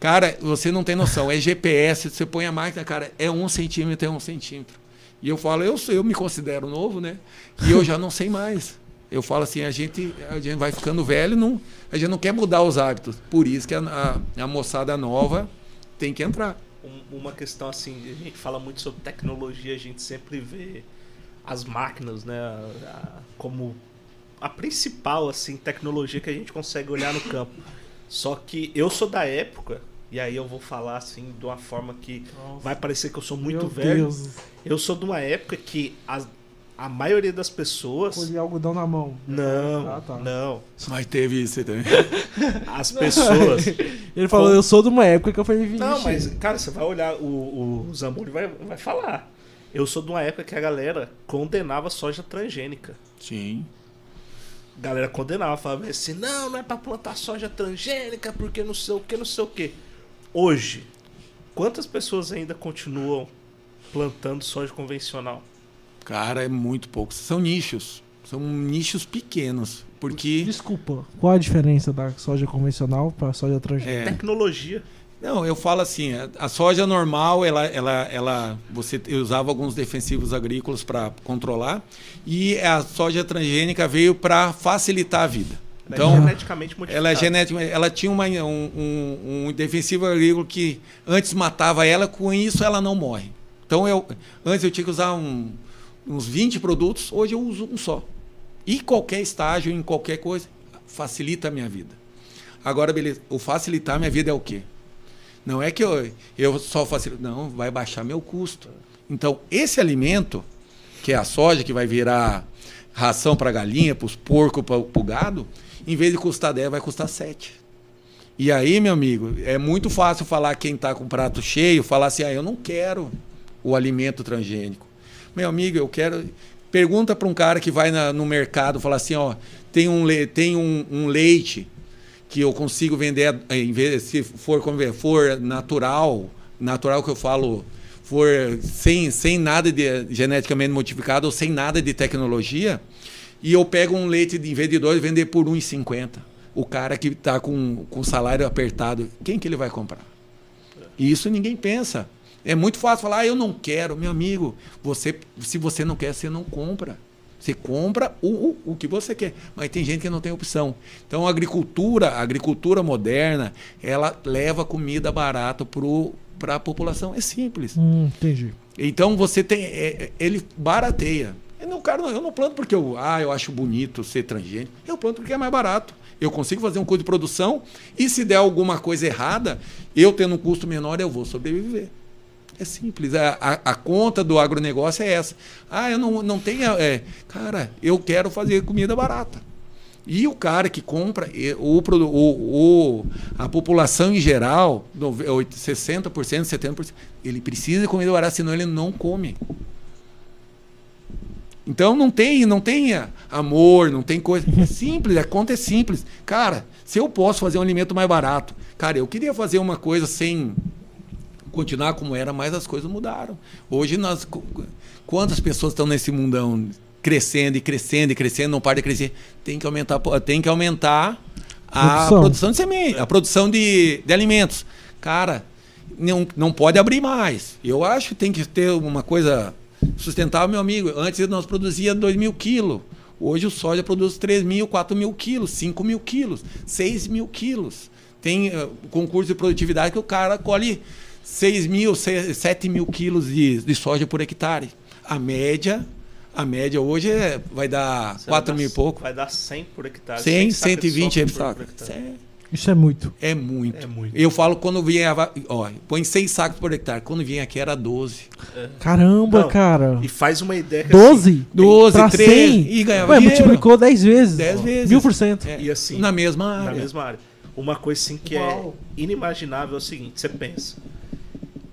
cara, você não tem noção. É GPS, você põe a máquina, cara, é um centímetro, é um centímetro. E eu falo, eu, sou- eu me considero novo, né? E eu já não sei mais. Eu falo assim, a gente, a gente vai ficando velho, não, a gente não quer mudar os hábitos. Por isso que a, a, a moçada nova tem que entrar. Um- uma questão assim, a gente fala muito sobre tecnologia, a gente sempre vê as máquinas, né, a- a- como a principal assim tecnologia que a gente consegue olhar no campo. Só que eu sou da época e aí eu vou falar assim de uma forma que Nossa. vai parecer que eu sou muito Meu velho. Deus. Eu sou de uma época que a, a maioria das pessoas Colher algodão na mão. não, Ah, tá. não, Mas teve isso aí também. as pessoas Ele falou, Com- eu sou de uma época que eu falei, Não, mas, cara, você vai olhar, o, o Zamboni vai, vai falar. Eu sou de uma época que a galera condenava soja transgênica. Sim. A galera condenava, falava assim, não, não é pra plantar soja transgênica, porque não sei o que, não sei o que. Hoje, quantas pessoas ainda continuam plantando soja convencional? Cara, é muito pouco. São nichos. São nichos pequenos. Porque. Desculpa, qual a diferença da soja convencional para soja transgênica? É, Tecnologia. Não, eu falo assim, a- soja normal, ela, ela, ela, você usava alguns defensivos agrícolas para controlar e a soja transgênica veio para facilitar a vida. Ela Então, é geneticamente modificada. ela é genética, ela tinha uma, um, um, um defensivo agrícola que antes matava ela, com isso ela não morre. Então eu antes eu tinha que usar um- uns 20 produtos, hoje eu uso um só. E qualquer estágio, em qualquer coisa, facilita a minha vida. Agora, beleza, o facilitar a minha vida é o quê? Não é que eu, eu só facilito, não, vai baixar meu custo. Então, esse alimento, que é a soja, que vai virar ração para galinha, para os porcos, para o gado, em vez de custar 10, vai custar 7. E aí, meu amigo, é muito fácil falar quem está com o prato cheio, falar assim, ah, eu não quero o alimento transgênico. Meu amigo, eu quero. Pergunta para um cara que vai na- no mercado, fala assim, ó, tem um, le- tem um, um leite que eu consigo vender, eh, se for, conver- for natural, natural que eu falo, for sem, sem nada de geneticamente modificado ou sem nada de tecnologia, e eu pego um leite de, em vez de dois, vender por 1,50. o cara que está com, com salário apertado, quem que ele vai comprar? E isso ninguém pensa. É muito fácil falar, ah, eu não quero, meu amigo. Você, se você não quer, você não compra. Você compra o, o, que você quer. Mas tem gente que não tem opção. Então a agricultura, a agricultura moderna, ela leva comida barata para a população. É simples. Hum, entendi. Então você tem. É, é ele barateia. Eu não, cara, eu não planto porque eu, ah, eu acho bonito ser transgênico. Eu planto porque é mais barato. Eu consigo fazer um custo de produção e se der alguma coisa errada, eu tendo um custo menor, eu vou sobreviver. É simples. A, a, a, conta do agronegócio é essa. Ah, eu não, não tenho. É, cara, eu quero fazer comida barata. E o cara que compra, o, o, o, a população em geral, 60%, 70%, ele precisa de comida barata, senão ele não come. Então não tem, não tem amor, não tem coisa. É simples, a conta é simples. Cara, se eu posso fazer um alimento mais barato, cara, eu queria fazer uma coisa sem continuar como era, mas as coisas mudaram. Hoje nós quantas pessoas estão nesse mundão crescendo e crescendo e crescendo, não para de crescer, tem que aumentar, tem que aumentar a produção, produção de semente, a produção de, de alimentos. Cara, não, não pode abrir mais. Eu acho que tem que ter uma coisa sustentável, meu amigo. Antes nós produzia 2 mil quilos. Hoje o soja produz 3 mil, 4 mil quilos, 5 mil quilos, 6 mil quilos. Tem uh, concurso de produtividade que o cara colhe 6 mil, 7 mil quilos de, de soja por hectare. A média a média hoje é, vai dar Você 4 mil e pouco. Vai dar 100 por hectare. 100, 120 hectares. Isso é muito. É muito. É muito. Eu falo quando vinha. Ó, põe 100 sacos por hectare. Quando vinha aqui era 12. É. Caramba, Não, cara. E faz uma ideia. 12? Assim, 12, pra 3. 100? E ganhava Ué, multiplicou 10 vezes. 10 vezes. Mil por cento. É, e assim. Na mesma área. Na mesma área. Uma coisa assim que é Uau. é inimaginável é o seguinte: você pensa.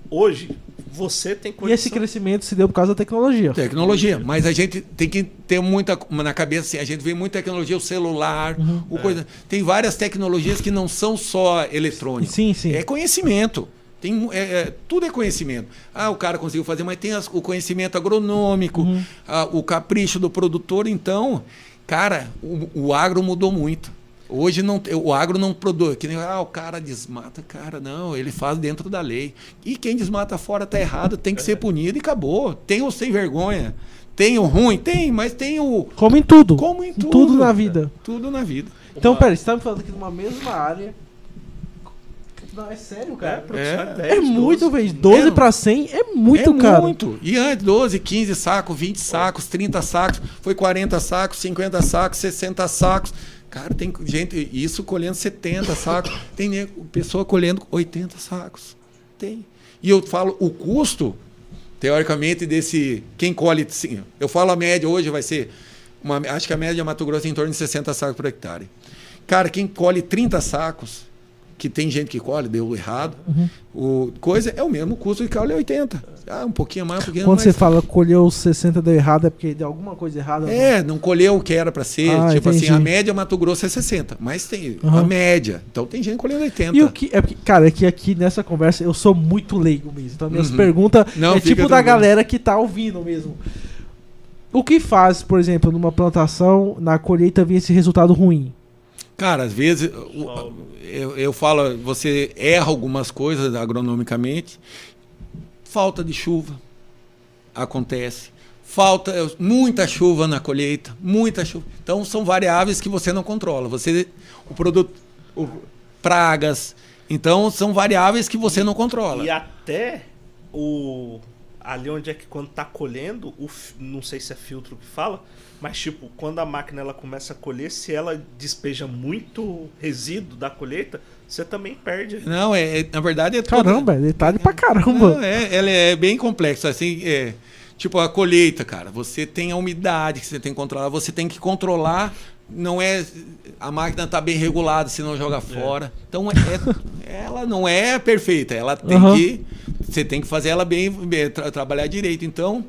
Hoje, você tem condição... E esse crescimento se deu por causa da tecnologia. Tecnologia, mas a gente tem que ter muita na cabeça assim, a gente vê muita tecnologia, o celular, uhum. o coisa. É. Tem várias tecnologias que não são só eletrônicas. Sim, sim. É conhecimento. Tem, é, é, tudo é conhecimento. Ah, o cara conseguiu fazer, mas tem as, o conhecimento agronômico, uhum. a, o capricho do produtor. Então, cara, o, o agro mudou muito. Hoje não, o agro não produz, que nem ah, o cara desmata, cara, não, ele faz dentro da lei. E quem desmata fora está errado, tem que ser punido e acabou. Tem o sem vergonha, tem o ruim, tem, mas tem o como em tudo, como em tudo, tudo na vida, tudo na vida. Então, Uma... pera, estamos falando aqui de uma mesma área. Não, é sério, cara. É, é, é muito, velho. 12 para 100 é muito, é cara. muito. E antes, 12, 15 sacos, 20 sacos, 30 sacos, foi 40 sacos, 50 sacos, 60 sacos. Cara, tem gente, isso colhendo 70 sacos, tem pessoa colhendo 80 sacos. Tem. E eu falo, o custo, teoricamente, desse. Quem colhe. Sim, eu falo a média hoje vai ser. Uma, acho que a média de Mato Grosso é em torno de 60 sacos por hectare. Cara, quem colhe 30 sacos, que tem gente que colhe, deu errado. Uhum. O coisa é o mesmo custo de colhe 80. Ah, um pouquinho mais, um pouquinho Quando mais. você fala colheu 60 deu errado, é porque deu alguma coisa errada? É, não colheu o que era para ser. Ah, tipo entendi. assim, a média Mato Grosso é 60, mas tem uhum. a média. Então tem gente colhendo 80. E o que é porque, cara, é que aqui nessa conversa eu sou muito leigo mesmo. Então minhas uhum. perguntas não, é tipo da galera que tá ouvindo mesmo. O que faz, por exemplo, numa plantação, na colheita vir esse resultado ruim? Cara, às vezes eu, eu falo, você erra algumas coisas agronomicamente, falta de chuva acontece, falta muita chuva na colheita, muita chuva. Então são variáveis que você não controla. Você o produto o, pragas, então são variáveis que você não controla. E até o ali onde é que quando tá colhendo, o, não sei se é filtro que fala, mas tipo, quando a máquina ela começa a colher, se ela despeja muito resíduo da colheita, você também perde. Não, é, é na verdade é Caramba, é detalhe pra caramba. Não, é, ela é bem complexa, assim, é, tipo a colheita, cara, você tem a umidade que você tem que controlar, você tem que controlar não é a máquina tá bem regulada, senão joga é. fora. Então é, ela não é perfeita, ela tem uhum. que você tem que fazer ela bem, bem tra trabalhar direito. Então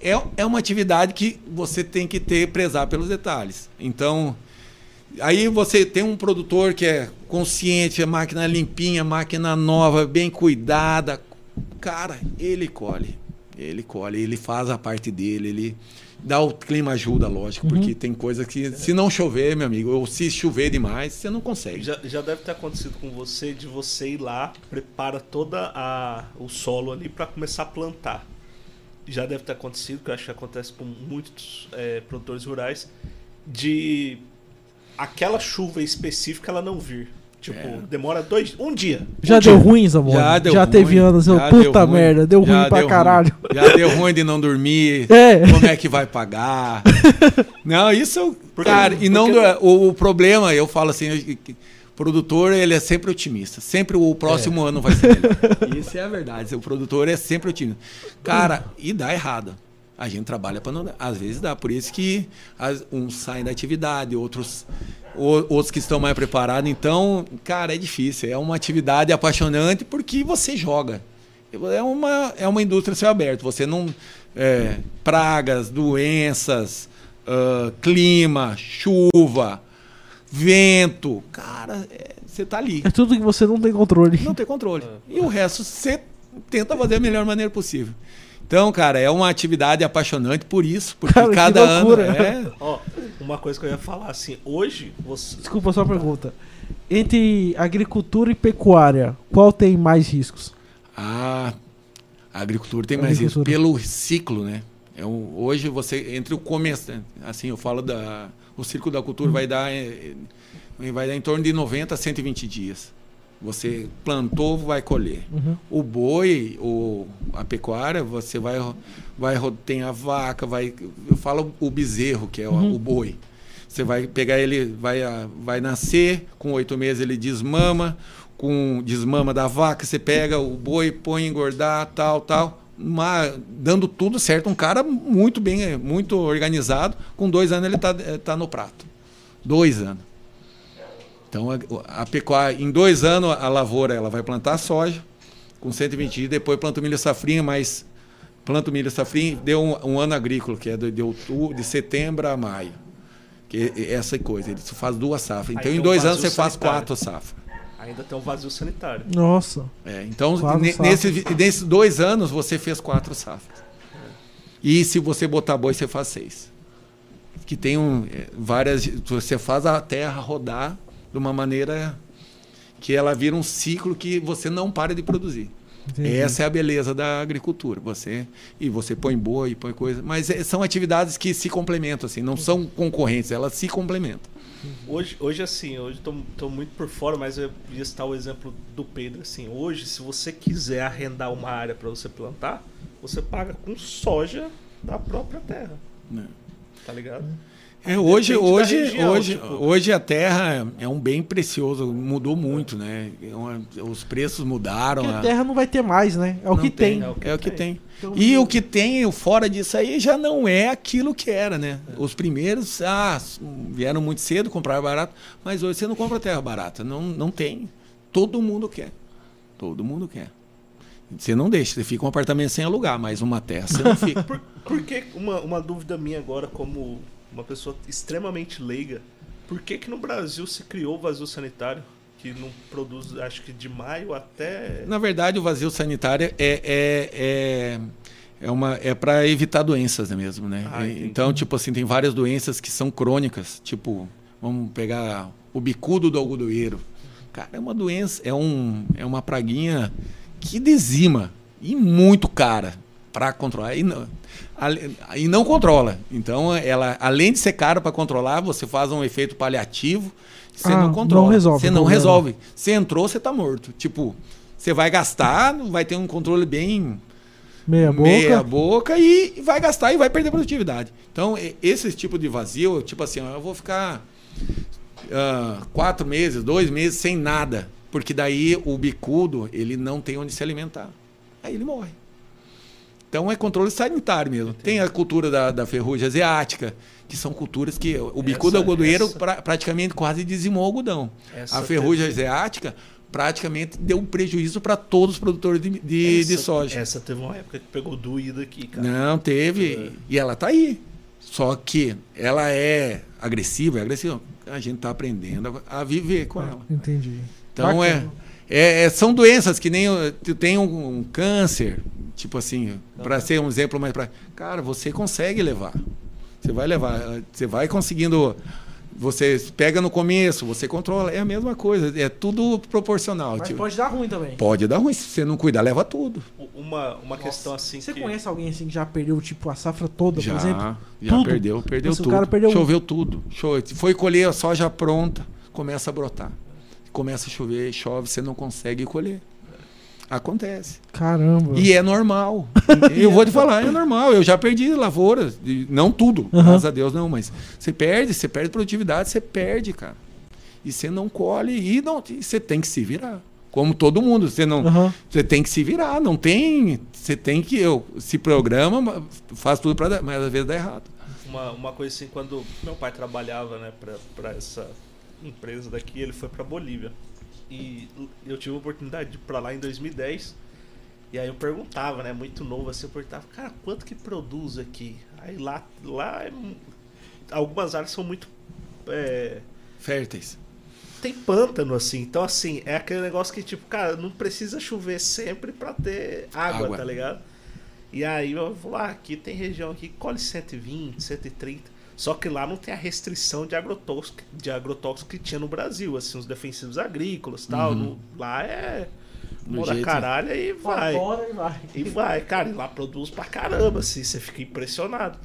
é, é uma atividade que você tem que ter prezar pelos detalhes. Então aí você tem um produtor que é consciente, a máquina limpinha, máquina nova, bem cuidada, cara, ele colhe. Ele colhe, ele faz a parte dele, ele dá o clima ajuda, lógico, Uhum. porque tem coisa que se não chover, meu amigo, ou se chover demais, você não consegue. Já, já deve ter acontecido com você de você ir lá, prepara toda a o solo ali para começar a plantar. Já deve ter acontecido, que eu acho que acontece com muitos é, produtores rurais, de aquela chuva específica ela não vir. Tipo, É. demora dois, um dia. Já um deu dia. ruim, Zamora? Já Já, deu ruim, teve anos, eu, já deu puta ruim, merda, deu já ruim pra deu caralho. Já deu ruim de não dormir. É. Como é que vai pagar? Não, isso, Porque- cara, e não porque- o, o problema, eu falo assim, eu- produtor ele é sempre otimista, sempre o próximo É. ano vai ser melhor. Isso é a verdade, o produtor é sempre otimista. Cara, e dá errado. A gente trabalha para não dar. Às vezes dá, por isso que as- uns saem da atividade, outros outros que estão mais preparados. Então, cara, é difícil. É uma atividade apaixonante porque você joga. É uma, é uma indústria céu aberto. Você não. é, pragas, doenças, ah, clima, chuva, vento. Cara, é, você tá ali. É tudo que você não tem controle. Não tem controle. E o resto você tenta fazer da melhor maneira possível. Então, cara, é uma atividade apaixonante por isso, porque Cara, que cada ano. loucura. É, Ó, uma coisa que eu ia falar assim, hoje você Desculpa só a pergunta. Entre agricultura e pecuária, qual tem mais riscos? A, a agricultura tem mais Agricultura. pelo ciclo, né? É um- hoje você entre o começo, né? assim eu falo da o ciclo da cultura vai dar eh, vai dar em torno de 90 a 120 dias. Você plantou, vai colher. Uhum. O boi, o, a pecuária, você vai vai tem a vaca, vai eu falo o bezerro que é o, Uhum. o boi. Você vai pegar ele, vai, a- vai nascer, com oito meses ele desmama, com desmama da vaca, você pega o boi, põe engordar, tal, tal. Uma- dando tudo certo, um cara muito bem, muito organizado, com dois anos ele está tá no prato. Dois anos. Então a, a pecuária, em dois anos a lavoura ela vai plantar soja, com 120 dias, depois planta o milho safrinha, mas planta o milho safrinha, deu um, um ano agrícola, que é de, de, outubro, de setembro a maio. Que é essa coisa, ele faz duas safras. Então, em dois anos, você faz sanitário. quatro safras. ainda tem um vazio sanitário. Nossa. É, então, Quatro ne- safras. nesse, nesses dois anos, você fez quatro safras. E se você botar boi, você faz seis. Que tem um, é, várias. Você faz a terra rodar de uma maneira que ela vira um ciclo que você não para de produzir. Entendi. Essa é a beleza da agricultura. Você e você põe boi, põe coisa, mas é, são atividades que se complementam assim, não são concorrentes, elas se complementam. Hoje, hoje assim, hoje tô muito por fora, mas eu ia citar o exemplo do Pedro, assim, hoje se você quiser arrendar uma área para você plantar, você paga com soja da própria terra, né? tá ligado? É, hoje, hoje, região, hoje, tipo- hoje a terra é um bem precioso, mudou muito, né? É os preços mudaram. Porque a- terra não vai ter mais, né? É o que tem. é o que É o que tem. tem. Então, E o que tem fora disso aí já não é aquilo que era, né? Os primeiros, ah, vieram muito cedo, compraram barato, mas hoje você não compra terra barata, não, não tem. Todo mundo quer. Todo mundo quer. Você não deixa, você fica um apartamento sem alugar, mas uma terra você não fica. Por, por que, uma, uma dúvida minha agora, como uma pessoa extremamente leiga, por que que no Brasil se criou o vazio sanitário? Que não produz, acho que de maio até... Na verdade, o vazio sanitário é, é, é, é, uma, é para evitar doenças né, mesmo, né? Ah, então, tipo assim, tem várias doenças que são crônicas, tipo, vamos pegar o bicudo do algodoeiro. Cara, é uma doença, é, um, é uma praguinha que dizima e muito cara para controlar. E não, e não controla. Então, ela, além de ser cara para controlar, você faz um efeito paliativo, você Ah, não controla. não resolve Você não problema. resolve. Você entrou, você tá morto. Tipo, você vai gastar, vai ter um controle bem Meia boca. meia boca e vai gastar e vai perder produtividade. Então, esse tipo de vazio, tipo assim, eu vou ficar ah, quatro meses, dois meses sem nada, porque daí o bicudo ele não tem onde se alimentar. Aí ele morre. Então é controle sanitário mesmo. Tem a cultura da, da ferrugem asiática, que são culturas que o bicudo algodoeiro essa- pra- praticamente quase dizimou o algodão. Essa a ferrugem teve- asiática praticamente deu um prejuízo para todos os produtores de, de, de essa- soja. Essa teve uma época que pegou doída aqui, cara. Não, teve. É. E ela tá aí. Só que ela é agressiva, é agressiva. A gente tá aprendendo a, a viver com ela. Entendi. Então é, é- é- são doenças que nem tem um, um câncer, Tipo assim, para ser um exemplo mais para, cara, você consegue levar. Você vai levar, você vai conseguindo você pega no começo, você controla, é a mesma coisa, é tudo proporcional. Mas tipo, pode dar ruim também. pode dar ruim, se você não cuidar, leva tudo. Uma, uma questão assim Você que... conhece alguém assim que já perdeu tipo a safra toda, Já, por exemplo? já Tudo? perdeu, perdeu Tipo, o tudo. cara perdeu um- Choveu tudo. Cho- Foi colher a soja pronta, começa a brotar. Começa a chover, chove, você não consegue colher. Acontece. Caramba. E é normal. Eu vou te falar, é normal. Eu já perdi lavouras. Não tudo, Aham. graças a Deus não, mas você perde, você perde produtividade, você perde, cara. E você não colhe e não, e você tem que se virar. Como todo mundo, você não, Aham. você tem que se virar, não tem, você tem que eu se programa, ma- faz tudo para mas às vezes dá errado. Uma, uma coisa assim, quando meu pai trabalhava, né, pra essa empresa daqui, ele foi pra Bolívia. E eu tive a oportunidade de ir pra lá em 2010. E aí eu perguntava, né, muito novo assim, eu perguntava, cara, quanto que produz aqui? Aí lá, lá é algumas áreas são muito. é, Férteis. tem pântano, assim. Então, assim, é aquele negócio que, tipo, cara, não precisa chover sempre pra ter água, Água. tá ligado? E aí eu vou lá, aqui tem região aqui que colhe 120, 130. Só que lá não tem a restrição de agrotóxico, de agrotóxico que tinha no Brasil, assim, os defensivos agrícolas e tal. Uhum. No- lá é. Mora jeito- caralho e vai. E vai. E vai, cara, e lá produz pra caramba, assim, você fica impressionado.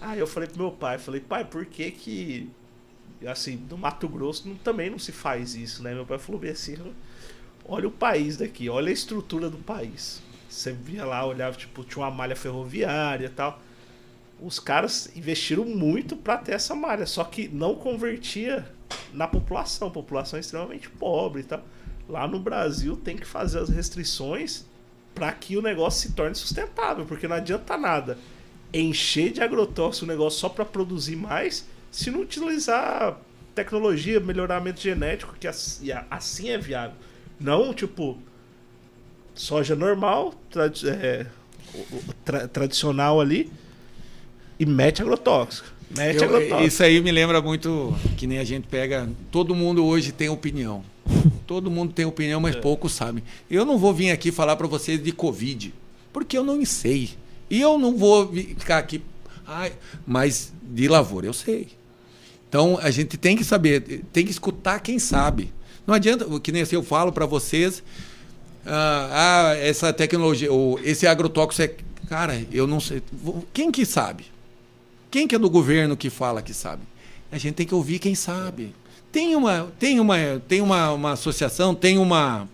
Aí eu falei pro meu pai, falei, pai, por que que, assim, no Mato Grosso não- também não se faz isso, né? Meu pai falou bem assim, olha o país daqui, olha a estrutura do país. Você via lá, olhava, tipo, tinha uma malha ferroviária e tal. Os caras investiram muito pra ter essa malha, só que não convertia na população, população extremamente pobre e tal. Lá no Brasil tem que fazer as restrições para que o negócio se torne sustentável, porque não adianta nada encher de agrotóxico o negócio só para produzir mais, se não utilizar tecnologia, melhoramento genético, que assim, é viável. Não, tipo, soja normal, tradi- é, tradicional ali, e mete agrotóxico. Mete Eu- agrotóxico. isso aí me lembra muito que nem a gente pega. Todo mundo hoje tem opinião. Todo mundo tem opinião, mas É. poucos sabem. Eu não vou vir aqui falar para vocês de Covid, porque eu não sei. E eu não vou ficar aqui. Ai, mas de lavoura eu sei. Então a gente tem que saber, tem que escutar quem sabe. Não adianta, que nem assim eu falo para vocês, ah, ah, essa tecnologia, ou esse agrotóxico é. Cara, eu não sei. Quem que sabe? Quem que é do governo que fala que sabe? A gente tem que ouvir quem sabe. Tem uma, tem uma, tem uma, uma associação, tem uma,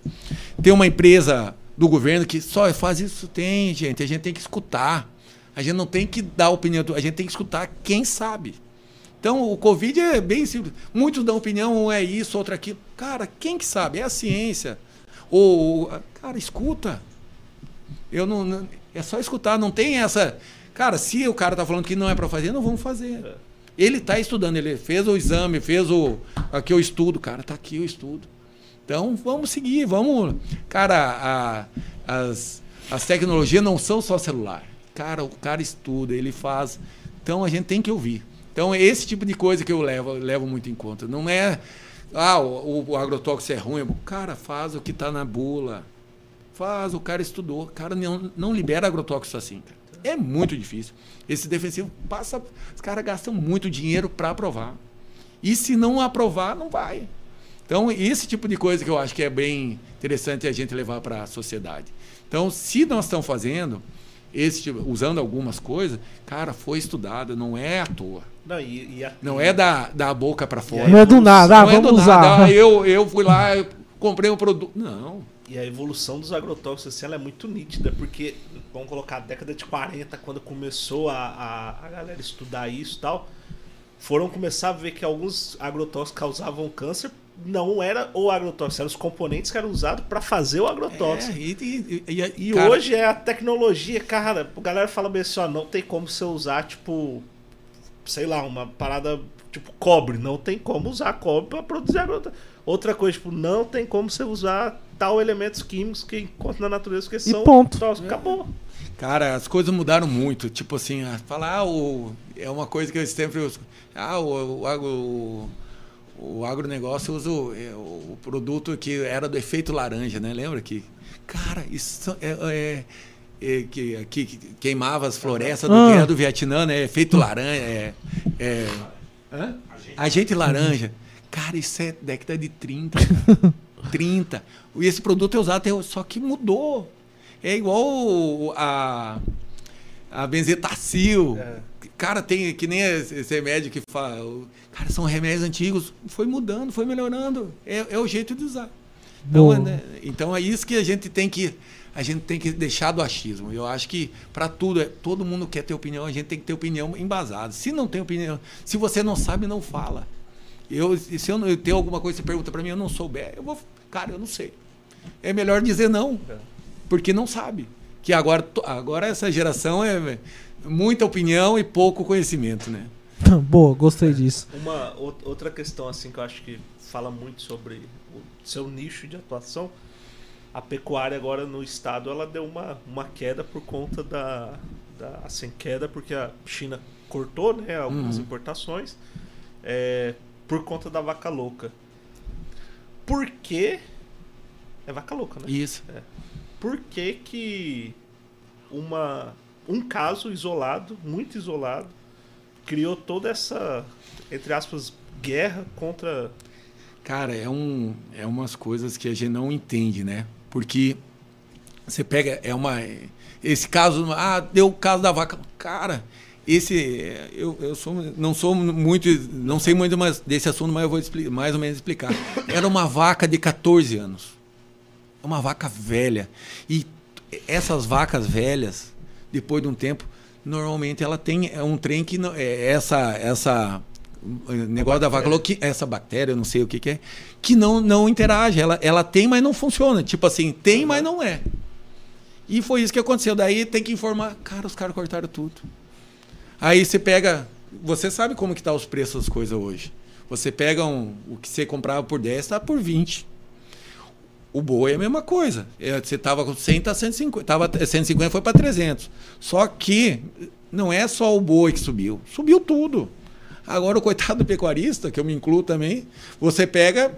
tem uma empresa do governo que só faz isso. Tem, gente. A gente tem que escutar. A gente não tem que dar opinião. A gente tem que escutar quem sabe. Então, o Covid é bem simples. Muitos dão opinião, um é isso, outro é aquilo. Cara, quem que sabe? É a ciência. Ou, cara, escuta. Eu não, não- é só escutar, não tem essa. Cara, se o cara tá falando que não é para fazer, não vamos fazer. Ele tá estudando, ele fez o exame, fez o aqui o estudo, cara, tá aqui o estudo. Então, vamos seguir, vamos. Cara, a- as, as tecnologias não são só celular. Cara, o cara estuda, ele faz. Então, a gente tem que ouvir. Então, é esse tipo de coisa que eu levo, eu levo muito em conta. Não é, ah, o, o agrotóxico é ruim. Cara, faz o que está na bula. Faz, o cara estudou. Cara, não, não libera agrotóxico assim. cara. É muito difícil. Esse defensivo passa. Os caras gastam muito dinheiro para aprovar. E se não aprovar, não vai. Então, esse tipo de coisa que eu acho que é bem interessante a gente levar para a sociedade. Então, se nós estamos fazendo, esse tipo, usando algumas coisas, cara, foi estudado, não é à toa. Não, e, e a- Não é da, da boca para fora. Não é do nada, ah, Não é vamos do usar. nada. Ah, eu, eu fui lá, eu comprei um produto. Não. E a evolução dos agrotóxicos assim, ela é muito nítida, porque, vamos colocar, a década de 40, quando começou a, a, a galera estudar isso e tal, foram começar a ver que alguns agrotóxicos causavam câncer. Não era o agrotóxico, eram os componentes que eram usados para fazer o agrotóxico. É, e, e, e- E cara, hoje é a tecnologia, cara, a galera fala bem assim, ó, não tem como você usar, tipo, sei lá, uma parada tipo cobre, não tem como usar cobre para produzir agrotóxico. Outra coisa, tipo, não tem como você usar tal elementos químicos que encontra na natureza que são ponto. tóxicos. Acabou. Cara, as coisas mudaram muito. Tipo assim, falar ah, o, é uma coisa que eu sempre uso. Ah, o, o, agro- o, o agronegócio usa o, é, o produto que era do efeito laranja, né? Lembra que? Cara, isso é, é- eh, que, que- que queimava as florestas do, Ah. do Vietnã, né? Efeito laranja. É, é, hã? Agente laranja. Cara, isso é década de 30. cara. 30. E esse produto é usado até hoje, só que mudou. É igual a, a benzetacil. É. Cara, tem que nem esse remédio que fala. Cara, são remédios antigos. Foi mudando, foi melhorando. É, é o jeito de usar. Então é, né, então é isso que a gente tem que a gente tem que deixar do achismo. Eu acho que para tudo, é, todo mundo quer ter opinião, a gente tem que ter opinião embasada. Se não tem opinião, se você não sabe, não fala. Eu, se eu, eu tenho alguma coisa que você pergunta para mim, eu não souber, eu vou, cara, eu não sei. É melhor dizer não, É. porque não sabe. Que agora, agora essa geração é muita opinião e pouco conhecimento, né? Boa, gostei disso. Uma ou- outra questão assim que eu acho que fala muito sobre o seu nicho de atuação, a pecuária agora no estado ela deu uma, uma queda por conta da, da assim queda porque a China cortou né algumas Uhum. importações é, por conta da vaca louca. Por que é vaca louca, né? Isso. Por que que uma um caso isolado, muito isolado, criou toda essa entre aspas guerra contra Cara, é, um, é umas coisas que a gente não entende, né? Porque você pega, é uma. Esse caso, ah, deu o caso da vaca. Cara, esse. Eu, eu sou, não sou muito. Não sei muito mais desse assunto, mas eu vou expli- mais ou menos explicar. Era uma vaca de 14 anos. Uma vaca velha. E essas vacas velhas, depois de um tempo, normalmente ela tem é um trem que não, é essa essa negócio da vaca louca, essa bactéria, eu não sei o que, que é, que não não interage, ela ela tem, mas não funciona. Tipo assim, tem, mas não é. E foi isso que aconteceu. Daí tem que informar, cara, os caras cortaram tudo. Aí você pega, você sabe como que tá os preços das coisas hoje. Você pega um, o que você comprava por 10, está por 20. O boi é a mesma coisa. É, Você tava com 100, tá 150. Tava 150 foi para 300. Só que não é só o boi que subiu. Subiu tudo. Agora o coitado do pecuarista, que eu me incluo também, você pega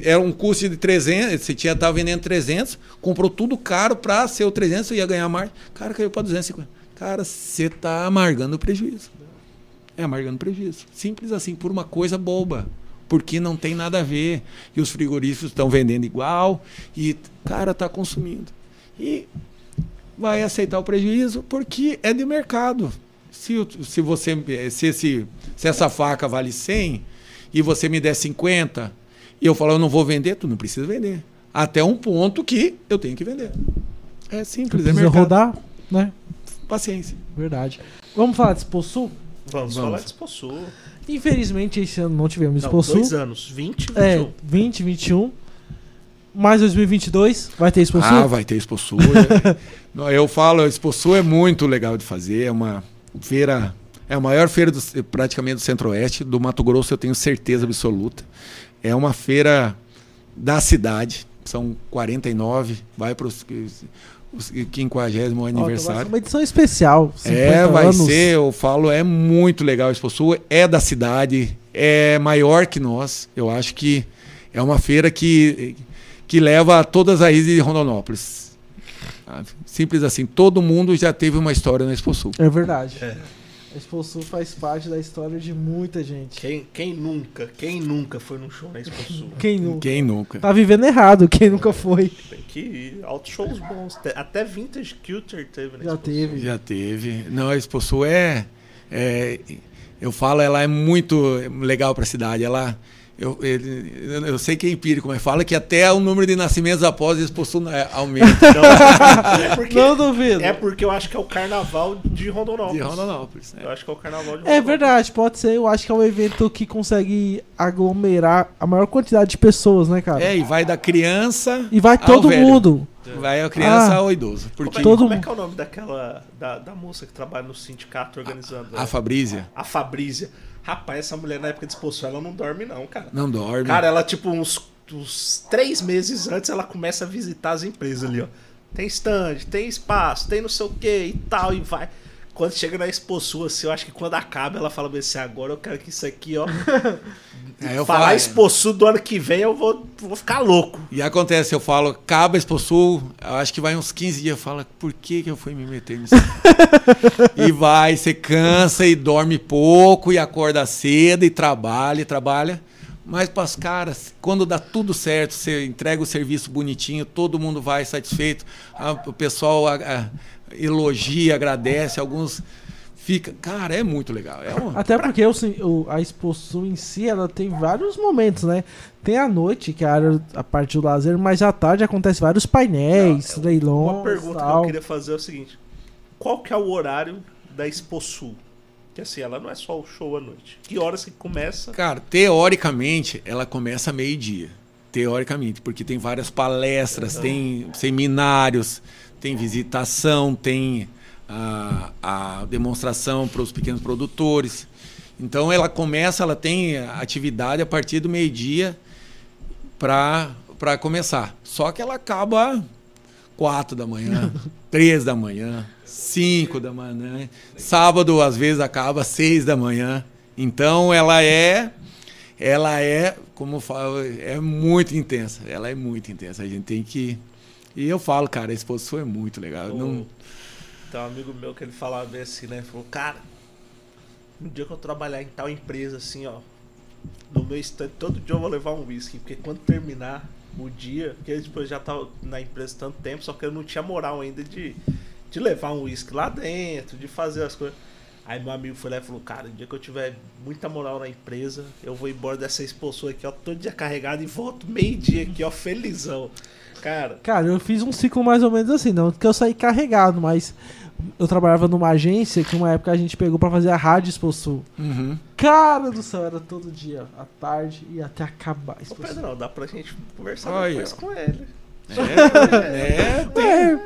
era um custo de 300, você tinha tava vendendo 300, comprou tudo caro para ser o 300 e ia ganhar mais. Cara, caiu para 250. Cara, você tá amargando o prejuízo. É amargando prejuízo. Simples assim, por uma coisa boba. Porque não tem nada a ver. E os frigoríficos estão vendendo igual. E, cara, tá consumindo. E vai aceitar o prejuízo porque é de mercado. Se, o- se você se, esse, se essa faca vale 100 e você me der 50 e eu falar eu não vou vender, tu não precisa vender. Até um ponto que eu tenho que vender. É simples, é mercado. rodar, né? Paciência. Verdade. Vamos falar de Exposul? vamos, Vamos. falar de Exposul. Infelizmente, esse ano não tivemos Exposul. dois anos, 20 e 21. É, 20, 21. Mais 2022 vai ter Exposul? Ah, vai ter Exposul. Não, eu falo, Exposul é muito legal de fazer. É uma feira, é a maior feira do, praticamente do Centro-Oeste. Do Mato Grosso, eu tenho certeza absoluta. É uma feira da cidade. São 49, vai para os 50 vai ser aniversário. uma edição especial. 50 É, vai anos. ser, eu falo, é muito legal. A Expo Sul é da cidade, é maior que nós. Eu acho que é uma feira que, que leva todas as raízes de Rondonópolis. sabe? Simples assim, todo mundo já teve uma história na Expo Sul. É verdade. É. A Exposul faz parte da história de muita gente. Quem, quem nunca, quem nunca foi num show na Exposul? Quem nunca? Quem nunca? Tá vivendo errado, quem nunca foi. Tem que ir, altos shows bons. Até Vintage Culture teve na Já Exposul. teve. Já teve. Não, a Expo Sul é, é- eu falo, ela é muito legal para a cidade. Ela, eu, ele- eu, eu sei que é empírico, mas fala que até o número de nascimentos após a Expo Sul é, aumenta. Não, é, porque, Não duvido. é porque eu acho que é o carnaval de Rondonópolis. de Rondonópolis. né? Eu acho que é o carnaval de É Rondonópolis. verdade, pode ser. Eu acho que é um evento que consegue aglomerar a maior quantidade de pessoas, né, cara? É, e vai da criança E vai ao todo velho. mundo. Vai a criança Ah. ao idoso. Como, Porque é, Todo como é que é o nome daquela. Da, da moça que trabalha no sindicato organizando? a Fabrícia A Fabrícia. Rapaz, essa mulher na época de exposição, ela não dorme, não, cara. não dorme. Cara, ela, tipo, uns, uns três meses antes, ela começa a visitar as empresas ali, ó. Tem stand, tem espaço, tem não sei o que e tal, e vai. Quando chega na Expo Sul, assim, eu acho que quando acaba, ela fala assim, agora eu quero que isso aqui, ó. É, eu falar falo- Expo Sul do ano que vem, eu vou, vou ficar louco. E acontece, eu falo, acaba Expo Sul, eu acho que vai uns 15 dias, eu falo, por que, que eu fui me meter nisso? e vai, você cansa e dorme pouco, e acorda cedo, e trabalha, e trabalha. Mas para os caras, quando dá tudo certo, você entrega o serviço bonitinho, todo mundo vai satisfeito, a- o pessoal a- a- elogia, agradece, alguns fica, cara, é muito legal. É uma, Até porque o, o- a Expo Sul em si, ela tem vários momentos, né? Tem a noite, que é a, área, a parte do lazer, mas à tarde acontece vários painéis, leilões Uma pergunta que tal. eu queria fazer é o seguinte: qual que é o horário da Expo Sul? Que assim, ela não é só o show à noite. Que horas que começa? Cara, teoricamente, ela começa meio-dia. Teoricamente, porque tem várias palestras, tem seminários, tem visitação, tem a, a demonstração para os pequenos produtores. Então, ela começa, ela tem atividade a partir do meio-dia para começar. Só que ela acaba quatro da manhã, três da manhã, cinco da manhã. Sábado às vezes acaba seis da manhã. Então ela é, ela é, como eu falo, é muito intensa. Ela é muito intensa. A gente tem que e eu falo, cara, a exposição é muito legal. O- Não, Tem um amigo meu que ele falava bem assim, né? Ele falou, cara, no dia que eu trabalhar em tal empresa, assim, ó, no meu stand, todo dia eu vou levar um whisky, porque quando terminar o dia, porque ele depois já tava na empresa tanto tempo, só que eu não tinha moral ainda de, de levar um whisky lá dentro, de fazer as coisas. Aí meu amigo foi lá e falou, cara, no dia que eu tiver muita moral na empresa, eu vou embora dessa expulsão aqui, ó, todo dia carregado e volto meio-dia aqui, ó, felizão. Cara, Cara, eu fiz um ciclo mais ou menos assim, não que eu saí carregado, mas eu trabalhava numa agência que uma época a gente pegou pra fazer a rádio Expo Sul. Uhum. Cara do céu, era todo dia, à tarde e até acabar a Ô Expo Sul. Pedrão, dá pra gente conversar Olha. depois com ele. É, é, tem, É,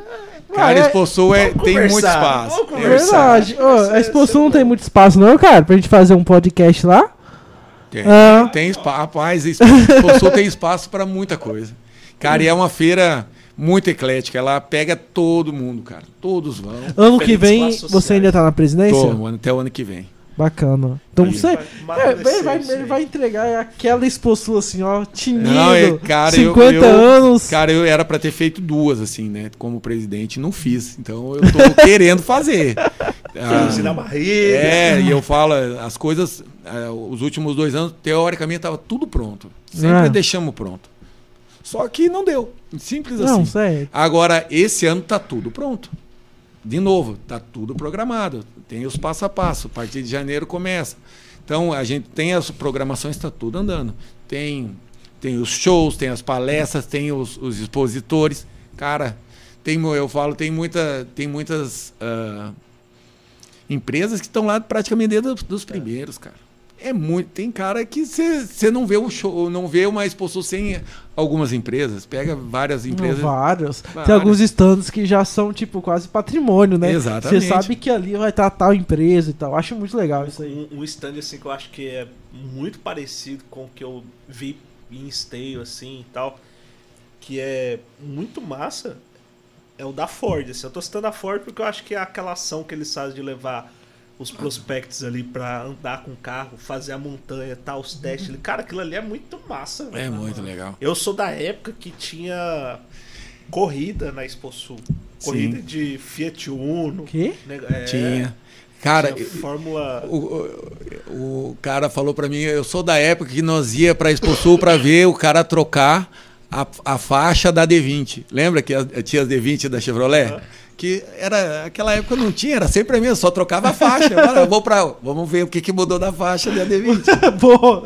cara, é, Expo Sul é, Vamos tem muito espaço. é verdade. Ô, Essa- a Sul não é tem muito espaço não, cara, pra gente fazer um podcast lá. Tem, Ah. tem espaço, rapaz, Expo Sul tem espaço para muita coisa. Cara, e é uma feira muito eclética, ela pega todo mundo, cara. Todos vão. Ano que vem, você ainda tá na presidência? Tô, até o ano que vem. Bacana. Então Aí. você. Vai É, ele, vai, ele vai entregar aquela Expo Sul assim, ó, tinindo. Não, é, cara, eu- 50 eu- anos. Cara, eu era para ter feito duas, assim, né? Como presidente, não fiz. Então eu tô querendo fazer. Ah, na barriga. É, e eu falo, as coisas, ah, os últimos dois anos, teoricamente, tava tudo pronto. Sempre É. deixamos pronto. Só que não deu. Simples Não, assim. sério. Agora, esse ano tá tudo pronto. De novo, tá tudo programado. Tem os passo a passo. A partir de janeiro começa. Então, a gente tem as programações, está tudo andando. Tem, tem os shows, tem as palestras, tem os, os expositores. Cara, tem, eu falo, tem, muita, tem muitas ah, empresas que estão lá praticamente desde os dos primeiros, cara. É muito. Tem cara que você não vê um show, não vê uma exposição sem algumas empresas. Pega várias empresas. Não, vários. Tem alguns stands que já são, tipo, quase patrimônio, né? Exatamente. Você sabe que ali vai estar tal empresa e tal. Acho muito legal isso aí. Um, um stand assim que eu acho que é muito parecido com o que eu vi em esteio assim e tal, que é muito massa, é o da Ford. Assim. Eu tô citando a Ford porque eu acho que é aquela ação que eles fazem de levar os prospectos ali pra andar com o carro, fazer a montanha, tal, os testes. ali. Cara, aquilo ali é muito massa, velho. É muito legal. Eu sou da época que tinha corrida na Expo Sul. Corrida Sim. de Fiat Uno. O quê? né, é, Tinha. Cara, tinha Fórmula. o, o, o cara falou pra mim, eu sou da época que nós ia pra Expo Sul pra ver o cara trocar a, a faixa da D20. Lembra que as- tinha as D20 da Chevrolet? Aham. Que era, aquela época não tinha, era sempre a mesma, só trocava a faixa. Agora, eu vou pra, vamos ver o que, que mudou da faixa da D20. Boa.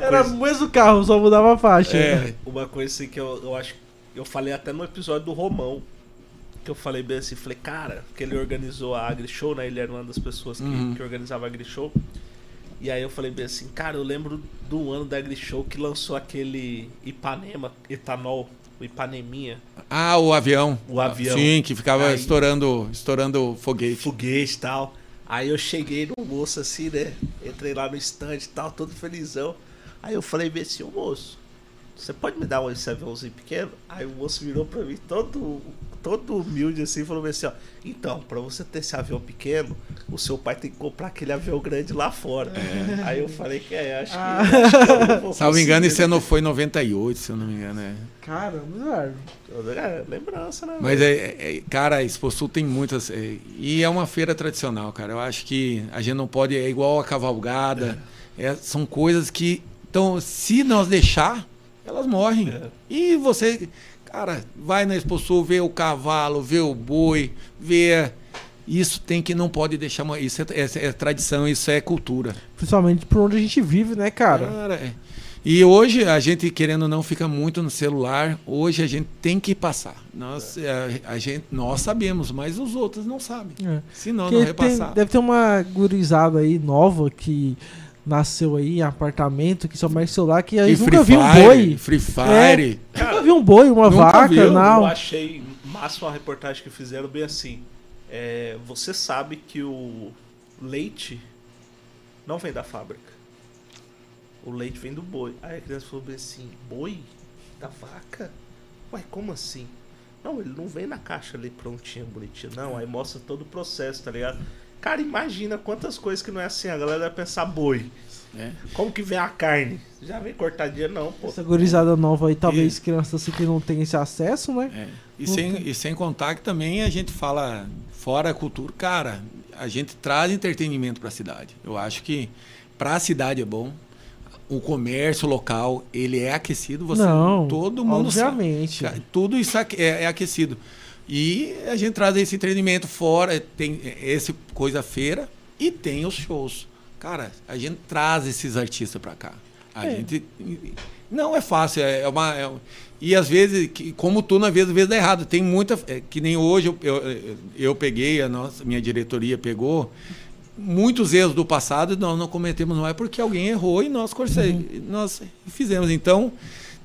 Era o mesmo carro, só mudava a faixa. É, uma coisa assim que eu, eu acho. Eu falei até no episódio do Romão. Que eu falei bem assim, falei, cara, que ele organizou a Agri Show, né? Ele era uma das pessoas que, Uhum. que organizava a Agri Show. E aí eu falei bem assim, cara, eu lembro do ano da Agri Show que lançou aquele Ipanema, etanol, o Ipaneminha, Ah, o avião. o avião. Sim, que ficava Aí- estourando, estourando foguete. foguete e tal. Aí eu cheguei no moço assim, né? Entrei lá no stand e tal, todo felizão. Aí eu falei bem assim, ô moço, você pode me dar esse aviãozinho pequeno? Aí o moço virou pra mim todo, todo humilde assim e falou assim, ó. Então, pra você ter esse avião pequeno, o seu pai tem que comprar aquele avião grande lá fora. É. Aí eu falei que é, acho que. Ah. acho que eu não vou Salvo engano, conseguir. esse ano foi 98, se eu não me engano. É. Caramba. É, lembrança, né? Mas, é, é- cara, a Expo Sul tem muitas. é, e é uma feira tradicional, cara. Eu acho que a gente não pode. É igual a cavalgada. é, são coisas que. Então, se nós deixar, elas morrem. É. E você, cara, vai na Expo Sul, vê o cavalo, vê o boi, vê. Isso tem que não pode deixar. Isso é, é- é tradição, isso é cultura. Principalmente por onde a gente vive, né, cara? Cara, é. E hoje a gente, querendo ou não, fica muito no celular. Hoje a gente tem que passar. Nós, é, a, gente, nós sabemos, mas os outros não sabem. É. Se não, não tem- repassar. deve ter uma gurizada aí nova que nasceu aí em apartamento, que só mexe celular, que aí E nunca viu um boi. Free Fire. Nunca viu um boi, uma vaca, viu, Eu não. achei massa uma reportagem que fizeram bem assim. É, você sabe que o leite não vem da fábrica. O leite vem do boi. Aí a criança falou bem assim: boi? Da vaca? Ué, como assim? Não, ele não vem na caixa ali prontinho, bonitinho. Não, aí mostra todo o processo, tá ligado? Cara, imagina quantas coisas que não é assim. A galera vai pensar boi. É. Como que vem a carne? Já vem cortadinha, não, pô. Essa gurizada nova aí, talvez crianças assim que não tem esse acesso, né? É. E, sem, e sem contar que também a gente fala fora a cultura. Cara, a gente traz entretenimento para a cidade. Eu acho que para a cidade é bom. O comércio local, ele é aquecido. Você, não, todo mundo sabe. obviamente. Cara, Tudo isso é, é aquecido. E a gente traz esse entretenimento fora, tem esse coisa feira e tem os shows. Cara, a gente traz esses artistas para cá. A É. gente não é fácil, é é uma é e às vezes, que- como tu na vez, às vezes dá errado. Tem muita é, que nem hoje eu, eu, eu peguei a nossa minha diretoria pegou muitos erros do passado nós não cometemos mais porque alguém errou e nós corse- nós fizemos. Então,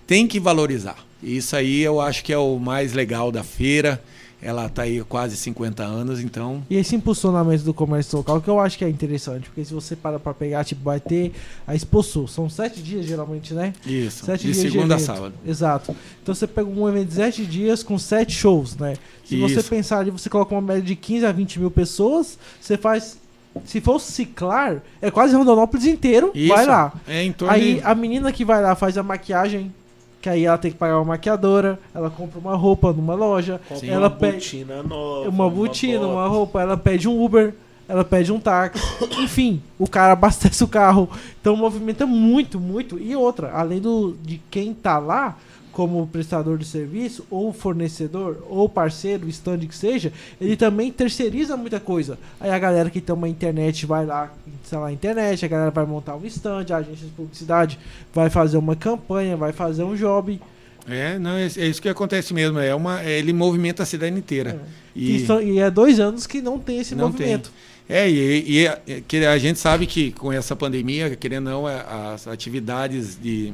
tem que valorizar. Isso aí eu acho que é o mais legal da feira. Ela está aí há quase 50 anos, então E esse impulsionamento do comércio local que eu acho que é interessante, porque se você para pra pegar, tipo, vai ter a Expo Sul, são sete dias geralmente, né? isso. Sete de dias segunda a sábado. Exato. Então você pega um evento de sete dias com sete shows, né? Se você Isso. pensar ali, você coloca uma média de 15 a 20 mil pessoas, você faz. Se for ciclar, é quase Rondonópolis inteiro, Isso. vai lá. É em torno Aí de... a menina que vai lá faz a maquiagem, que aí ela tem que pagar uma maquiadora, ela compra uma roupa numa loja, Compra ela uma pede botina nova. uma botina, bota. uma roupa, ela pede um Uber, ela pede um táxi, enfim, o cara abastece o carro. Então movimenta muito, muito. E outra, além do, de quem tá lá, como prestador de serviço, ou fornecedor, ou parceiro, stand que seja, ele também terceiriza muita coisa. Aí a galera que tem uma internet vai lá instalar a internet, a galera vai montar um stand, a agência de publicidade vai fazer uma campanha, vai fazer um job. É, não, é, é isso que acontece mesmo. É uma, é, ele movimenta a cidade inteira. E, E, são- e é dois anos que não tem esse Não movimento. é, e, e é- é que a gente sabe que com essa pandemia, querendo ou não, é, as atividades de,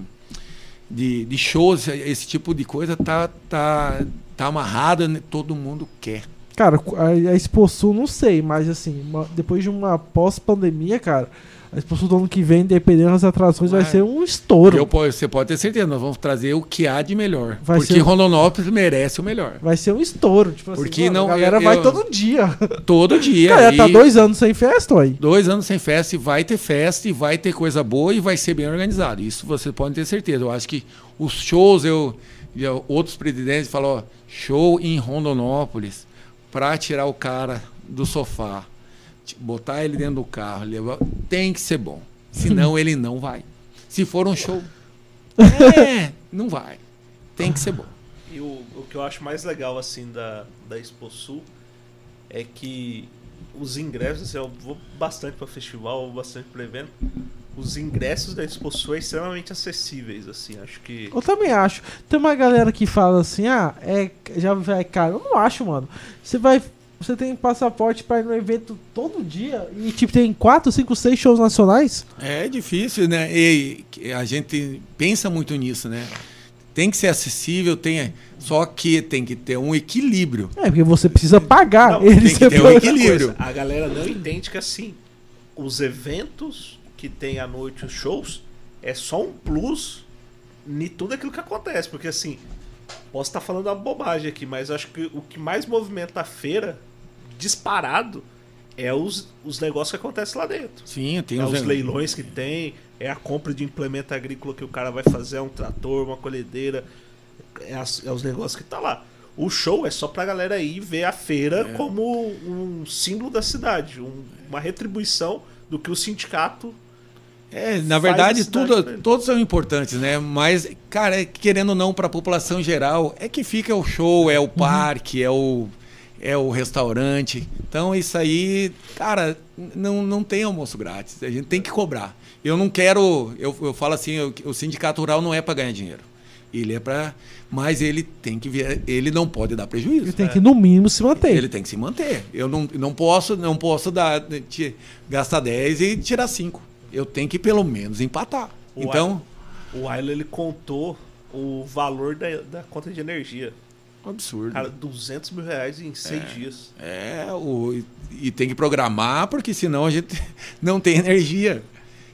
de, de shows, esse tipo de coisa, tá, tá, tá amarrada, né? todo mundo quer. Cara, a, a Expo Sul, não sei, mas assim, uma- depois de uma pós-pandemia, cara, a Expo Sul do ano que vem, dependendo das atrações, vai Vai. ser um estouro. Eu, você pode ter certeza, nós vamos trazer o que há de melhor. Vai porque ser- Rondonópolis merece o melhor. Vai ser um estouro. Tipo assim, Porque mano, não- a galera eu- vai eu- todo dia. Todo dia. cara, já tá e dois anos sem festa, aí. dois anos sem festa e vai ter festa e vai ter coisa boa e vai ser bem organizado. Isso você pode ter certeza. Eu acho que os shows, eu, eu- outros presidentes falam, ó, show em Rondonópolis para tirar o cara do sofá, botar ele dentro do carro, levar, tem que ser bom. Senão ele não vai. Se for um show, é, não vai. Tem que ser bom. E o, o que eu acho mais legal, assim, da, da Expo Sul é que os ingressos, assim, eu vou bastante para festival, vou bastante para evento. Os ingressos da Expo Sul são extremamente acessíveis, assim, acho que... Eu também acho. Tem uma galera que fala assim, ah, é, já vai caro. Eu não acho, mano. Você vai. Você tem passaporte pra ir no evento todo dia e tipo tem 4, 5, 6 shows nacionais. É difícil, né? E a gente pensa muito nisso, né? Tem que ser acessível, tem, só que tem que ter um equilíbrio. É, porque você precisa pagar. Não, eles tem que ter um equilíbrio. Coisa, a galera não entende que, assim, os eventos que tem à noite, os shows, é só um plus em tudo aquilo que acontece, porque assim, posso estar falando uma bobagem aqui, mas acho que o que mais movimenta a feira, disparado, é os, os negócios que acontecem lá dentro. Sim, tem É os, os leilões que tem, é a compra de implemento agrícola que o cara vai fazer, é um trator, uma colhedeira, é, as- é os negócios que tá lá. O show é só pra galera ir ver a feira É. como um símbolo da cidade, um- uma retribuição do que o sindicato É, na verdade, tudo, todos são importantes, né? Mas, cara, é- querendo ou não, para a população geral, é que fica o show, é o parque, é o é o restaurante. Então, isso aí, cara, não, não tem almoço grátis. A gente tem que cobrar. Eu não quero. Eu, eu falo assim: eu- o sindicato rural não é para ganhar dinheiro. Ele é para. Mas ele tem que ver. Ele não pode dar prejuízo. Ele tem que, no mínimo, se manter. Ele tem que se manter. Eu não, não posso, não posso dar, gastar 10 e tirar 5. Eu tenho que pelo menos empatar. O então, O Ayla ele contou o valor da, da conta de energia. absurdo. Cara, 200 mil reais em seis dias. É, o, e- e tem que programar, porque senão a gente não tem energia.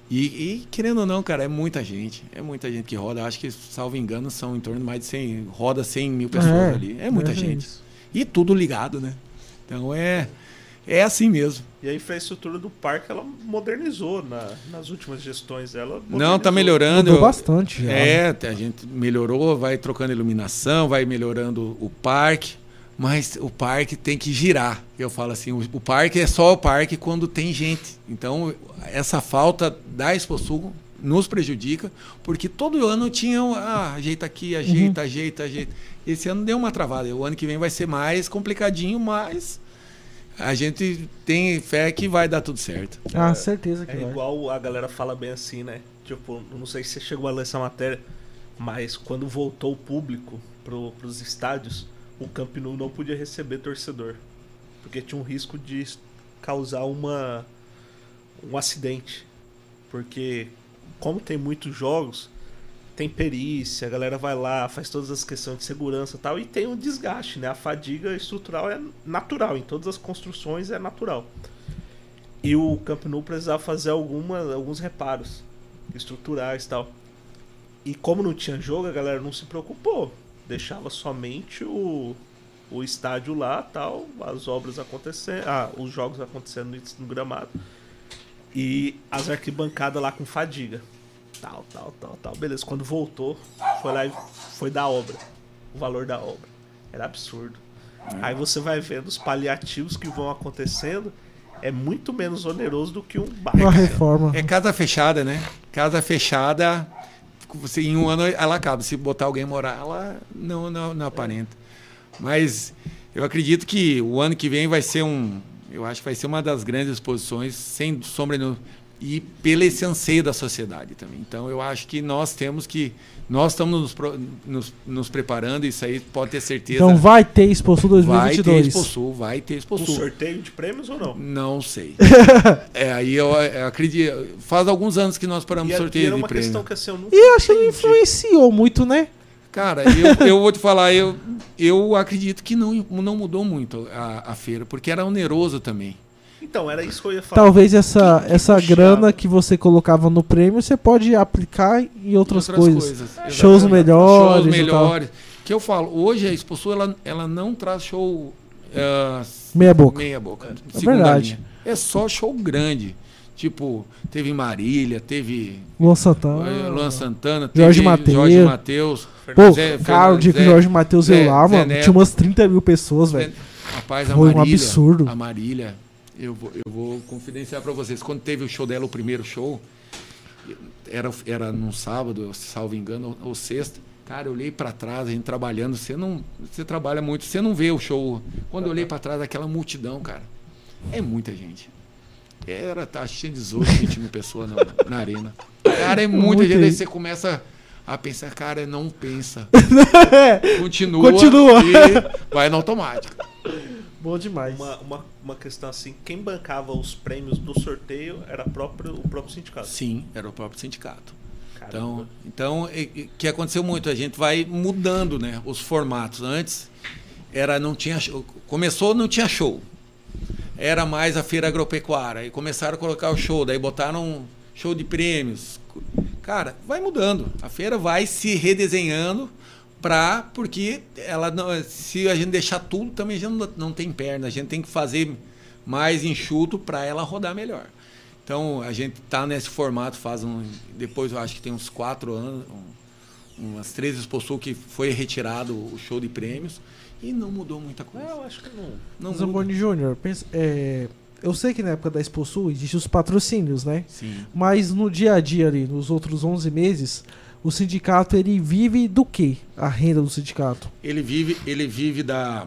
E, e, querendo ou não, cara, é muita gente. É muita gente que roda. Acho que, salvo engano, são em torno de mais de 100. Roda 100 mil pessoas ali. É muita é gente. isso. E tudo ligado, né? Então é, é assim mesmo. E a infraestrutura do parque ela modernizou na- nas últimas gestões dela. Não, tá modernizou. melhorando. Mudou bastante já. É, a gente melhorou, vai trocando iluminação, vai melhorando o parque, mas o parque tem que girar. Eu falo assim, o, o parque é só o parque quando tem gente. Então, essa falta da Exposul nos prejudica, porque todo ano tinha, um, ah, ajeita aqui, ajeita, ajeita, ajeita. Esse ano deu uma travada. O ano que vem vai ser mais complicadinho, mas a gente tem fé que vai dar tudo certo. Ah, certeza que É vai. igual a galera fala bem assim, né? Tipo, não sei se você chegou a ler essa matéria, mas quando voltou o público pro, pros estádios, o Camp Nou não podia receber torcedor. Porque tinha um risco de causar uma um acidente. Porque como tem muitos jogos, tem perícia, a galera vai lá, faz todas as questões de segurança e tal, e tem um desgaste, né? A fadiga estrutural é natural, em todas as construções é natural. E o Camp Nou precisava fazer alguma, alguns reparos estruturais e tal. E como não tinha jogo, a galera não se preocupou. Deixava somente o, o estádio lá, tal, as obras acontecendo, ah, os jogos acontecendo no gramado. E as arquibancadas lá com fadiga. Tal, tal, tal, tal. Beleza, quando voltou, foi lá e foi da obra. O valor da obra. Era absurdo. Aí você vai vendo os paliativos que vão acontecendo. É muito menos oneroso do que um Uma bairro. reforma. É casa fechada, né? Casa fechada, você, em um ano ela acaba. Se botar alguém morar, ela não, não, não aparenta. Mas eu acredito que o ano que vem vai ser um. Eu acho que vai ser uma das grandes exposições, sem sombra nenhuma. E pelo esse anseio da sociedade também. Então eu acho que nós temos que. Nós estamos nos, nos, nos preparando, isso aí pode ter certeza. Então vai ter Exposul vai ter 2022. Exposul, vai ter Um Exposul. sorteio de prêmios ou não? Não sei. é, aí eu, eu acredito. Faz alguns anos que nós paramos E, e sorteio era de uma prêmio. questão que assim, eu nunca E eu acho que entendi. influenciou muito, né? Cara, eu, eu vou te falar, eu, eu acredito que não, não mudou muito a, a feira, porque era oneroso também. Então, era isso que eu ia falar. Talvez essa, Que- essa puxava. grana que você colocava no prêmio você pode aplicar em outras, coisas. exatamente. Shows melhores. Shows melhores. Que eu falo, hoje a Exposul, ela, ela não traz show ah, Meia boca. meia boca. É verdade. linha. É só show grande. Tipo, teve Marília, teve Luan Santana. eh, Luan Santana. Jorge Mateus. Jorge Matheus. Pô, Zé- cara, o dia que o Jorge Matheus Zé- veio lá, Zé mano, Neto. tinha umas 30 mil pessoas, velho. Rapaz, a Foi um Marília. absurdo. A Marília, eu vou, eu vou confidenciar pra vocês. Quando teve o show dela, o primeiro show, era, era num sábado, salvo engano, ou, ou sexta. Cara, eu olhei pra trás, a gente trabalhando. Você não, você trabalha muito, você não vê o show. Quando eu olhei pra trás, aquela multidão, cara, é muita gente. Era, tá, que tinha 18, 20 mil pessoas na, na arena. Cara, é muita Muita gente. Aí você começa a pensar, cara, não pensa. Continua, Continua. e vai no automático. Bom demais. Uma, uma, uma questão assim, quem bancava os prêmios do sorteio era próprio, o próprio sindicato. Sim, era o próprio sindicato. Caramba. Então, então e- e- que aconteceu muito, a gente vai mudando, né, os formatos. Antes era não tinha show, começou não tinha show. Era mais a feira agropecuária e começaram a colocar o show, daí botaram show de prêmios. Cara, vai mudando. A feira vai se redesenhando pra, porque ela não, se a gente deixar tudo, também a gente não, não tem perna. A gente tem que fazer mais enxuto para ela rodar melhor. Então a gente tá nesse formato faz um. Depois eu acho que tem uns quatro anos, um, umas três exposições que foi retirado o show de prêmios e não mudou muita coisa. É, eu acho que não. Não Júnior, pensa- é, eu sei que na época da Exposul existem os patrocínios, né? Sim. Mas no dia a dia ali, nos outros 11 meses, o sindicato ele vive do quê? A renda do sindicato? Ele vive, ele vive da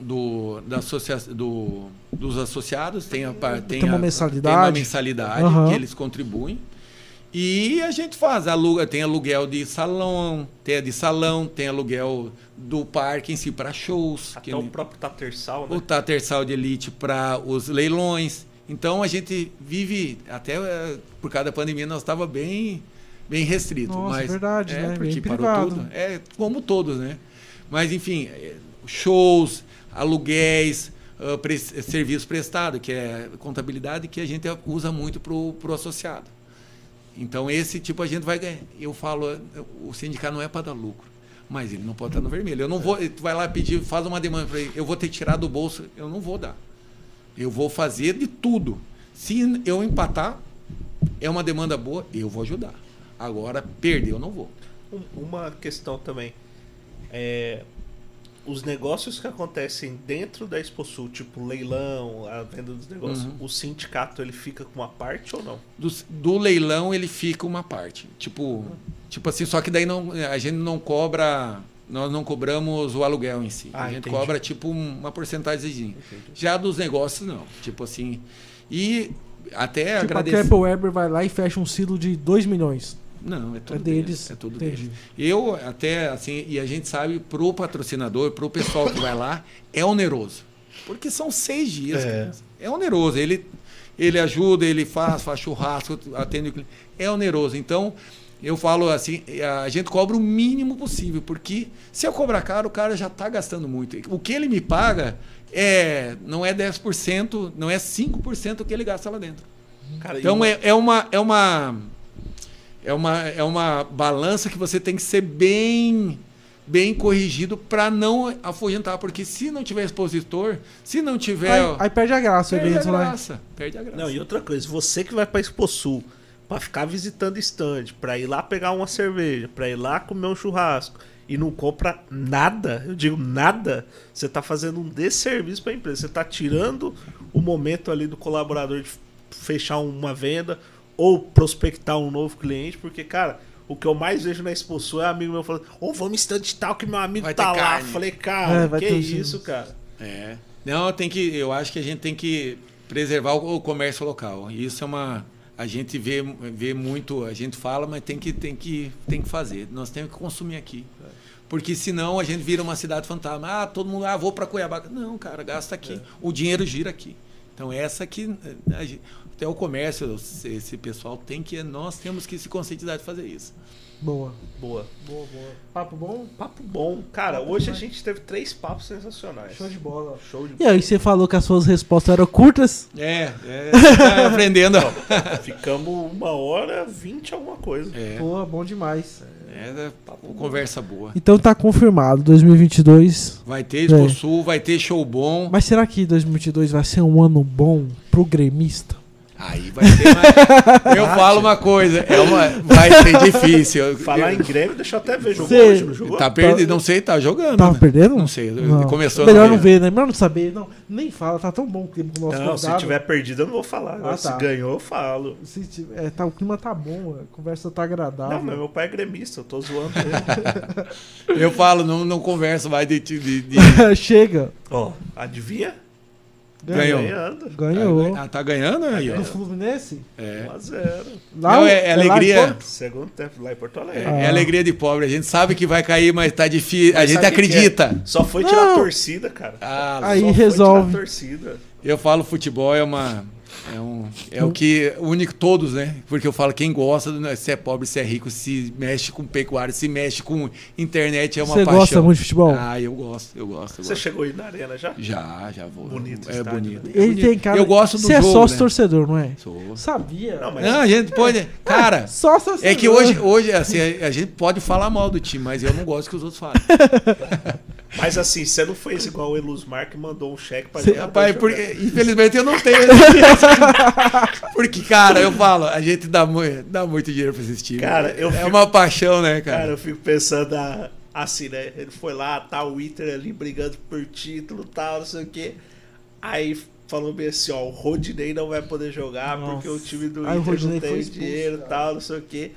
do, da associa, do, dos associados, tem, a, tem, Tem uma a- mensalidade. tem uma mensalidade Aham. que eles contribuem. E a gente faz, aluga, tem aluguel de salão, tem a de salão, tem aluguel do parque em si para shows, Até que o nem- próprio Tatersal, né? o Tatersal de Elite para os leilões. Então a gente vive, até eh, por causa da pandemia, nós estava bem, bem restrito. Nossa, mas, verdade, é, né? Porque Bem parou tudo. É, como todos, né? Mas enfim, eh, shows, aluguéis, ah, pre- serviço prestado, que é contabilidade, que a gente usa muito para o associado. Então esse tipo a gente vai ganhar. Eu falo, o sindicato não é para dar lucro, mas ele não pode estar no vermelho. Eu não vou, tu vai lá pedir, faz uma demanda para ele, eu vou ter que tirar do bolso, eu não vou dar. Eu vou fazer de tudo. Se eu empatar, é uma demanda boa, eu vou ajudar. Agora, perder, eu não vou. Um- Uma questão também. É, os negócios que acontecem dentro da Exposul, tipo leilão, a venda dos negócios, Uhum. o sindicato ele fica com uma parte ou não? Do, do leilão ele fica uma parte. Tipo, tipo assim, só que daí não, a gente não cobra, nós não cobramos o aluguel em si. Ah, a gente entendi. cobra tipo uma porcentagem. Já dos negócios não, tipo assim. E até Tipo, a agradecer. Keppel Weber vai lá e fecha um silo de 2 milhões. Não, é tudo É deles. É tudo Entendi. deles. Eu até assim, e a gente sabe pro patrocinador, pro pessoal que vai lá, é oneroso. Porque são seis dias. É. É oneroso. Ele, ele ajuda, ele faz, faz churrasco, atende o cliente. É oneroso. Então, eu falo assim, a gente cobra o mínimo possível, porque se eu cobrar caro, o cara já está gastando muito. O que ele me paga é não é 10%, não é 5% que ele gasta lá dentro. Cara, Então uma- é, é uma é uma é uma é uma balança que você tem que ser bem bem corrigido para não afugentar, porque se não tiver expositor, se não tiver Aí, aí perde a graça o perde a evento, né? graça, perde a graça. Não, e outra coisa, você que vai pra Exposul pra ficar visitando stand, pra ir lá pegar uma cerveja, pra ir lá comer um churrasco e não compra nada, eu digo nada, você tá fazendo um desserviço pra empresa. Você tá tirando o momento ali do colaborador de fechar uma venda ou prospectar um novo cliente, porque, cara. O que eu mais vejo na Exposul é amigo meu falando, ô, vamos em stand tal que meu amigo Vai tá lá. carne. Falei, cara, É, que isso, uns- cara. É. Não, tem que eu acho que a gente tem que preservar o, o comércio local. Isso é uma a gente vê, vê muito, a gente fala, mas tem que tem que tem que fazer. Nós temos que consumir aqui. Porque senão a gente vira uma cidade fantasma. Ah, todo mundo, ah, vou para Cuiabá. Não, cara, gasta aqui. É. O dinheiro gira aqui. Então essa que eh, a até o comércio, esse pessoal tem que nós temos que se conscientizar de fazer isso. Boa. Boa. Boa, boa. Papo bom? Papo bom. Cara, Papo hoje a demais. gente teve três papos sensacionais. Show de bola. Show de E aí, você falou que as suas respostas eram curtas? É, é tá aprendendo. Ficamos uma hora, vinte alguma coisa. É, Pô, bom demais. é, é conversa boa. Então tá confirmado, 2022. Vai ter Expo Sul, vai ter show bom. Mas será que 2022 vai ser um ano bom pro gremista? Aí vai ser mais. Eu falo uma coisa, é uma... vai ser difícil. Falar em Grêmio, deixa eu até ver. Jogou Cê- hoje, não jogou? Tá perdido, não sei, tá jogando. Tava né? perdendo? Não sei, Não. começou Melhor não ver, né? Melhor não saber. Não, nem fala, tá tão bom o clima com o nosso Não, se tiver perdido eu não vou falar. Ah, tá. Se ganhou, eu falo. Se tiver- é, tá, o clima tá bom, a conversa tá agradável. Não, mas meu pai é gremista, eu tô zoando ele. Eu falo, não, não converso mais de. de, de- de- Chega. Ó, adivinha? Ganhou. Ganhando. Ganhou. Ah, tá ganhando aí, ó. No Fluminense? É. 1x0. Lá, Não, é- é alegria. Segundo tempo, lá em Porto Alegre. É, é alegria de pobre. A gente sabe que vai cair, mas tá difícil. A gente que acredita. é? Só foi tirar Não. a torcida, cara. Ah, Aí Só foi resolve. tirar a torcida. eu falo, futebol é uma. É, um, é o que une todos, né? Porque eu falo, quem gosta, né, se é pobre, se é rico, se mexe com pecuária, se mexe com internet, é uma Você paixão. gosta muito de futebol? Ah, eu gosto, eu gosto. Eu Você gosto. chegou aí na arena já? Já, já vou. Bonito É estádio, bonito. né? é Ele bonito. tem cara. Eu gosto do Você é jogo, sócio né? torcedor, não é? Sou. Sabia. Não, mas- Não, a gente pode. Cara, Sócio torcedor. é que hoje, hoje assim, a, a gente pode falar mal do time, mas eu não gosto que os outros falem. Mas assim, você não fez igual o Elusmar que mandou um cheque pra Cê- gente. Rapaz, porque, infelizmente eu não tenho. porque, cara, eu falo, a gente dá, mu dá muito dinheiro pra esses times. Cara, eu é fico- uma paixão, né, Cara, cara? eu fico pensando ah, assim, né? Ele foi lá, tá o Inter ali brigando por título e tal, não sei o quê. Aí falou bem assim, ó, o Rodinei não vai poder jogar Nossa. porque o time do o Inter não tem expulso, dinheiro e tal, não sei o quê.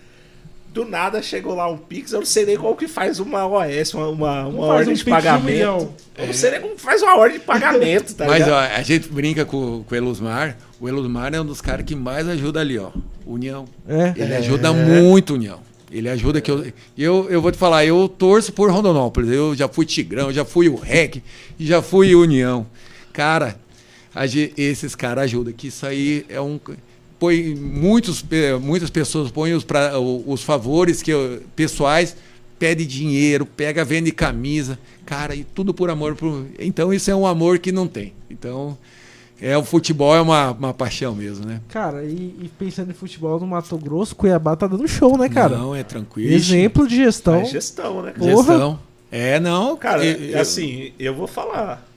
Do nada chegou lá um Pix, eu não sei nem como que faz uma OS, uma, uma, uma ordem um de Pix de um pagamento. eu não sei nem como faz uma ordem de pagamento, tá Mas ligado? ó, a gente brinca com, com o Elusmar. O Elusmar é um dos caras que mais ajuda ali, ó. União. É. Ele ajuda muito, União. Ele ajuda que eu, eu. Eu vou te falar, eu torço por Rondonópolis. Eu já fui Tigrão, já fui o REC e já fui União. Cara, esses caras ajudam. Que isso aí é um. Põe muitos, muitas pessoas põem os, pra, os favores que eu- pessoais, pede dinheiro, pega, vende camisa. Cara, e tudo por amor. Por, então isso é um amor que não tem. Então. É, o futebol é uma, uma paixão mesmo, né? Cara, e, e pensando em futebol no Mato Grosso, Cuiabá tá dando show, né, cara? Não, é tranquilo. Exemplo de gestão. Faz gestão, né? Porra. Gestão. É, não. Cara, e- e- assim, eu vou falar.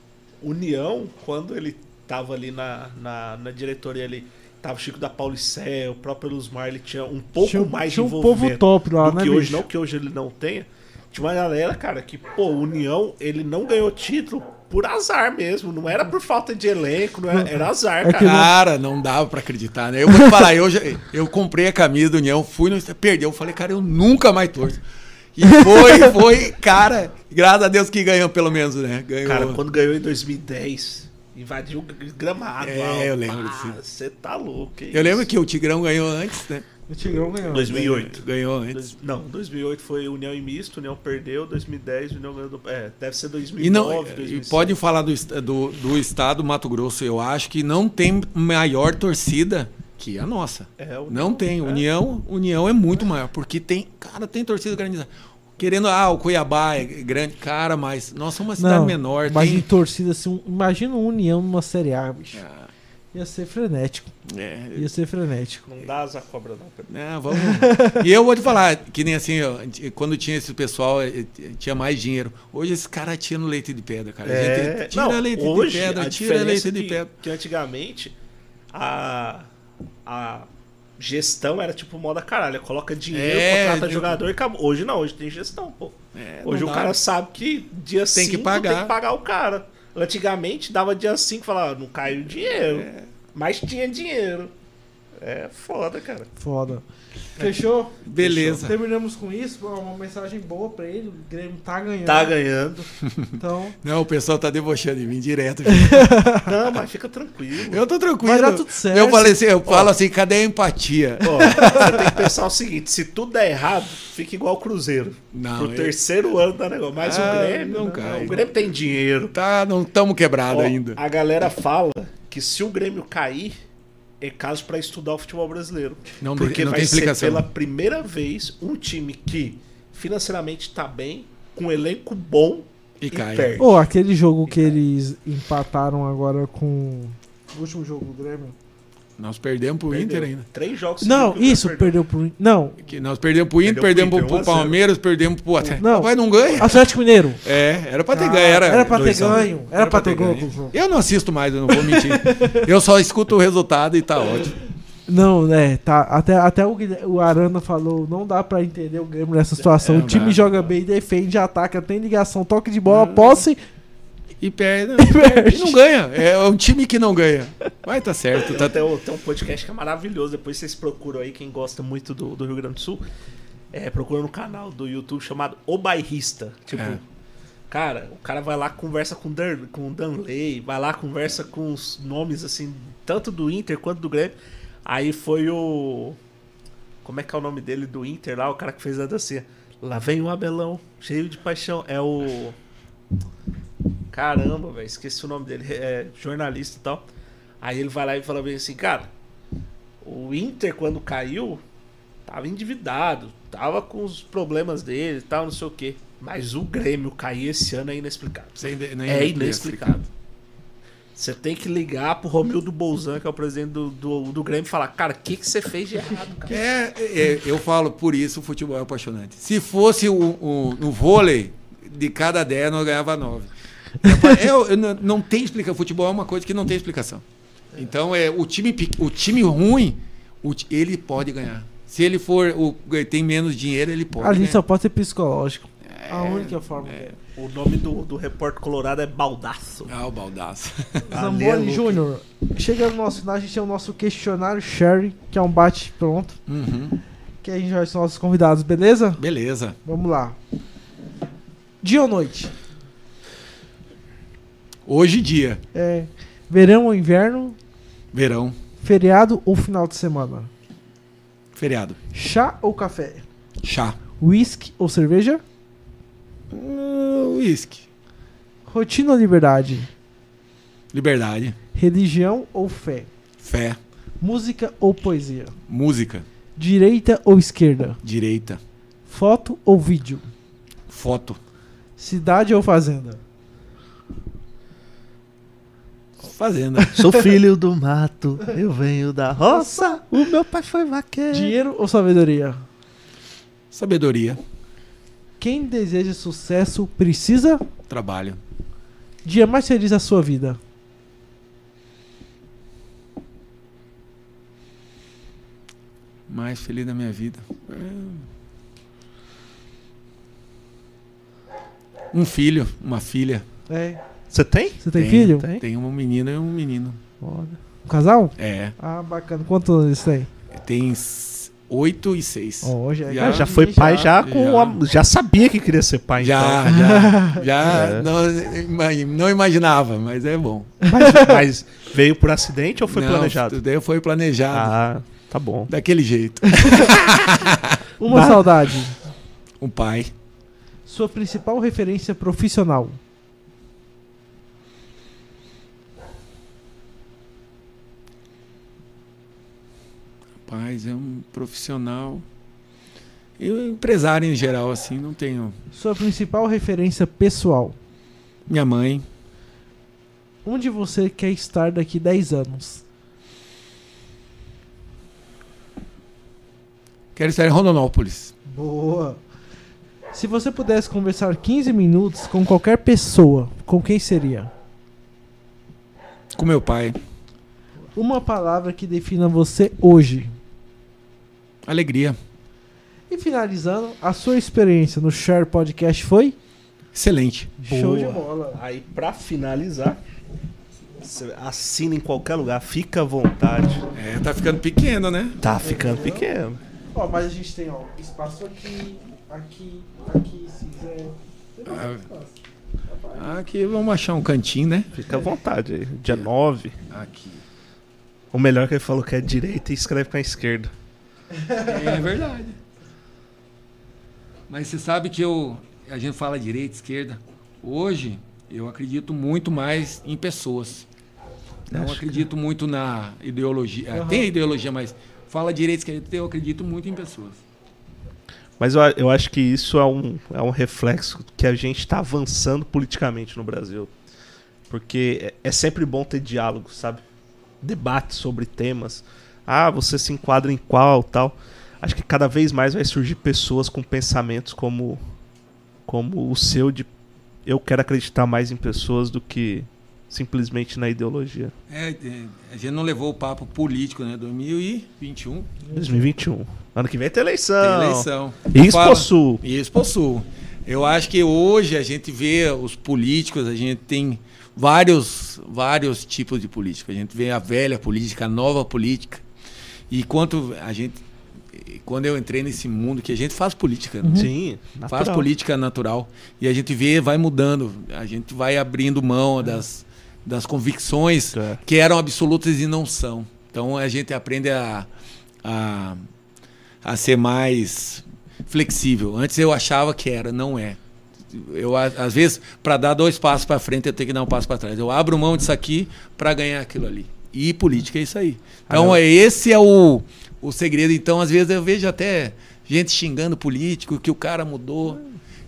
União, quando ele tava ali na, na, na diretoria ali, tava o Chico da Paulicé, o próprio Luzmar, ele tinha um pouco Tinha- mais tinha de um povo envolvimento top lá, né, que hoje, não que hoje ele não tenha. Tinha uma galera, cara, que, pô, União, ele não ganhou título por azar mesmo, não era por falta de elenco, não era, era azar, É cara. não- Cara, não dava pra acreditar, né? Eu vou falar, eu, já- eu comprei a camisa do União, fui no perdeu, eu falei, cara, eu nunca mais torço. E foi, foi, cara, graças a Deus que ganhou pelo menos, né? Ganhou. Cara, quando ganhou em 2010, invadiu o gramado. É, lá, eu lembro ah. Você tá louco, hein? Eu lembro que o Tigrão ganhou antes, né? O Tigrão ganhou. 2008. Ganhou antes. Dois- não, 2008 foi União e Misto, União perdeu, 2010 União ganhou do, É, deve ser E 2009, não, e 2007. pode falar do, do, do estado do Mato Grosso, eu acho que não tem maior torcida que a nossa. É, o- Não tem. é. União, União é muito maior, porque tem, cara, tem torcida organizada. Querendo, ah, o Cuiabá é grande, cara, mas nós somos uma cidade Não, menor. mas tem... em torcida, assim, imagina um União numa Série A, bicho. Ah, Ia ser frenético. é, Ia ser frenético. Não dá asa cobra, não. Né, vamos. e eu vou te falar, que nem assim, ó, quando tinha esse pessoal, eh, eh, tinha mais dinheiro. Hoje esse cara tira no leite de pedra, cara. A gente tira É, não, leite hoje, de pedra, a tira leite é de que, pedra. que antigamente a, a gestão era tipo moda caralho. Coloca dinheiro, É, contrata tipo- jogador e acabou. Hoje não, hoje tem gestão, pô. É, Hoje o dá. cara sabe que dia 5 Tem que pagar. tem que pagar o cara. Antigamente dava dia 5 e falava, não caiu dinheiro. É. Mas tinha dinheiro. É foda, cara. Foda. Fechou? Beleza. Terminamos com isso. Uma mensagem boa pra ele. O Grêmio tá ganhando. Tá ganhando. Então, Não, o pessoal tá debochando de mim direto. Não, mas fica tranquilo. Eu tô tranquilo. Vai dar tudo certo. Eu falei assim, eu falo assim, cadê a empatia? Ó, você tem que pensar o seguinte: se tudo der errado, fica igual o Cruzeiro. Não, Pro eu- terceiro ano da negócio. Mas Ah, o Grêmio. não Não, cai. o Grêmio tem dinheiro. Tá, não estamos quebrados ainda. A galera fala que se o Grêmio cair, é caso pra estudar o futebol brasileiro. Não, Porque não vai tem ser explicação. pela primeira vez um time que financeiramente tá bem, com um elenco bom E e, cai. perde. Pô, aquele jogo que eles empataram agora com. O último jogo do Grêmio. Nós perdemos pro Perdeu. Inter ainda. Três jogos Não, Grêmio isso, perdeu pro. Não, Que nós perdemos pro Inter, Perdeu pro perdemos Inter, pro, 1 a 0. Palmeiras, perdemos pro Atlético. Não. Mas não ganha. Atlético Mineiro. É, era pra ter Ah, ganho. Era, era pra ter 2 a 1. ganho. Era pra ter ganho. ganho. Eu não assisto mais, eu não vou mentir. eu só escuto o resultado e tá ótimo. Não, né? Tá, até até o, o Arana falou, não dá pra entender o Grêmio nessa situação. É, o time não. joga bem, defende, ataca, tem ligação, toque de Hum. bola, posse. E perde. Não, perde. E não ganha. É um time que não ganha. Mas tá certo. Tem, Tá... tem, um- tem um podcast que é maravilhoso. Depois vocês procuram aí, quem gosta muito do, do Rio Grande do Sul. É, procura no canal do YouTube chamado O Bairrista. Tipo, É. cara, o cara vai lá, conversa com, Dan, com o Danley, vai lá, conversa com os nomes, assim, tanto do Inter quanto do Grêmio. Aí foi o. Como é que é o nome dele do Inter lá? O cara que fez a dancinha. Lá vem o Abelão, cheio de paixão. É o. Caramba, velho, esqueci o nome dele. É jornalista e tal. Aí ele vai lá e fala bem assim, cara, o Inter quando caiu, tava endividado, tava com os problemas dele e tal, não sei o quê. Mas o Grêmio cair esse ano é inexplicável. É inexplicável. Você tem que ligar pro Romildo Bolzan, que é o presidente do, do, do Grêmio, e falar, cara, o que, que você fez de errado, cara? É, é, eu falo, por isso o futebol é apaixonante. Se fosse o, o, no vôlei, de cada 10 nós ganhava 9. É, eu- eu não, não tem explicação. Futebol é uma coisa que não tem explicação. Então, é, o, time, o time ruim, o ele pode ganhar. Se ele for o, tem menos dinheiro, ele pode. Ali ganhar. só pode ser psicológico. É, a única forma. O nome do, do repórter colorado é Baldaço. Ah, o baldaço. Zamboni Luke. Júnior, chegando no nosso final, a gente tem o nosso questionário Sherry, que é um bate pronto, Uhum. que a gente vai ser nossos convidados, beleza? Beleza. Vamos lá. Dia ou noite? Hoje dia, É, verão ou inverno? verão, Feriado ou final de semana? feriado, Chá ou café? chá, Whisky ou cerveja? Uh, uísque, Rotina ou liberdade? liberdade, Religião ou fé? fé, Música ou poesia? música, Direita ou esquerda? direita, Foto ou vídeo? foto, Cidade ou fazenda? Fazenda, Sou filho do mato, eu venho da roça, o meu pai foi vaqueiro. Dinheiro ou sabedoria? sabedoria, Quem deseja sucesso precisa? trabalho, Dia mais feliz da sua vida. mais feliz da minha vida. Um filho, uma filha. É. Você tem? Você tem, filho? Tem. Tem uma menina e um menino. Um casal? É, Ah, bacana. Quantos anos eles têm? tem oito e seis. Ó, hoje é Já- Ah, já foi pai já com já. a- já sabia que queria ser pai. Já, então. já, já É. não, ima- não imaginava, mas é bom. Mas, mas veio por acidente ou foi Não, planejado? Daí foi planejado. Ah, tá bom. Daquele jeito. Uma saudade. Um pai. Sua principal referência profissional. Paz é um profissional. E um empresário em geral, assim, não tenho. Sua principal referência pessoal. Minha mãe, Onde você quer estar daqui 10 anos? quero estar em Rondonópolis. Boa. Se você pudesse conversar 15 minutos com qualquer pessoa, com quem seria? Com meu pai. Uma palavra que defina você hoje. Alegria. E finalizando, a sua experiência no Share Podcast foi? Excelente. Show de bola. Aí, pra finalizar, assina em qualquer lugar, fica à vontade. É, tá ficando pequeno, né? Tá ficando pequeno. Ó, mas a gente tem ó, espaço aqui, aqui, aqui, se quiser. Espaço. Aqui vamos achar um cantinho, né? Fica à vontade aí. Dia 9. Aqui. O melhor que ele falou que é direita e escreve com a esquerda. É verdade. Mas você sabe que eu, a gente fala direita, esquerda. Hoje eu acredito muito mais em pessoas. Não Acho que- acredito muito na ideologia. Ah, Aham. Tem ideologia, mas fala direita, esquerda, eu acredito muito em pessoas. Mas eu, eu acho que isso é um, é um reflexo que a gente está avançando politicamente no Brasil. Porque é, é sempre bom ter diálogo, sabe? Debate sobre temas. Ah, você se enquadra em qual tal. Acho que cada vez mais vai surgir pessoas com pensamentos como, como o seu de eu quero acreditar mais em pessoas do que simplesmente na ideologia. É, é, a gente não levou o papo político, né? 2021 2021. Ano que vem tem eleição. tem eleição. Isso Fala- possuo. Isso possuo. Eu acho que hoje a gente vê os políticos, a gente tem vários, vários tipos de política. A gente vê a velha política, a nova política. E quanto a gente quando eu entrei nesse mundo que a gente faz política, né? Sim. faz natural. política natural e a gente vê, vai mudando, a gente vai abrindo mão das, das convicções É. que eram absolutas e não são. Então a gente aprende a, a, a ser mais flexível. Antes eu achava que era, não é. Eu, às vezes, para dar dois passos para frente, eu tenho que dar um passo para trás. Eu abro mão disso aqui para ganhar aquilo ali. E política é isso aí. Então, é, esse é o, o segredo. Então, às vezes eu vejo até gente xingando político, que o cara mudou,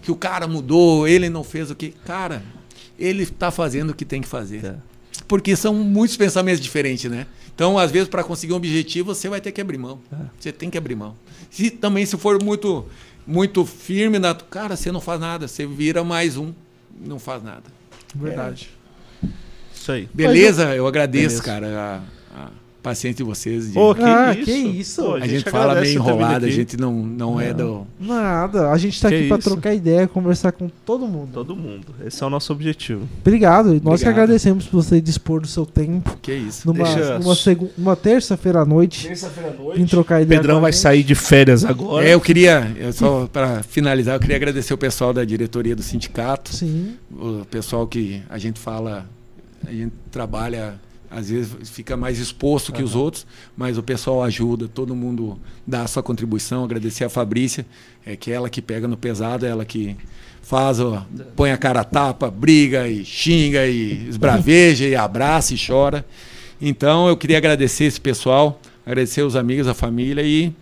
que o cara mudou, ele não fez o que. Cara, ele está fazendo o que tem que fazer. É. Porque são muitos pensamentos diferentes, né? Então, às vezes, para conseguir um objetivo, você vai ter que abrir mão. Você tem que abrir mão. Se também se for muito muito firme na, cara, você não faz nada, você vira mais um, não faz nada. Verdade. Isso aí. Beleza? Eu agradeço, Beleza. cara, a, a paciência de vocês. de- Ô, que Ah, isso? que isso? Pô, a, gente fala agradece meio enrolado, a gente não, não é do. Nada, a gente tá Que aqui pra isso? trocar ideia, conversar com todo mundo. Todo mundo. Esse é o nosso objetivo. Obrigado, nós que Obrigado. agradecemos por você dispor do seu tempo Que isso. numa, Deixa- numa, segu- numa terça-feira à noite. Terça-feira à Vim trocar ideia. Pedrão a vai gente. sair de férias agora. É, eu queria, eu só para finalizar, eu queria agradecer o pessoal da diretoria do sindicato, Sim. o pessoal que a gente fala, a gente trabalha, às vezes fica mais exposto que os outros, mas o pessoal ajuda, todo mundo dá a sua contribuição. Agradecer a Fabrícia, é que é ela que pega no pesado, é ela que faz, ó, põe a cara a tapa, briga e xinga e esbraveja e abraça e chora. Então eu queria agradecer esse pessoal, agradecer os amigos, a família e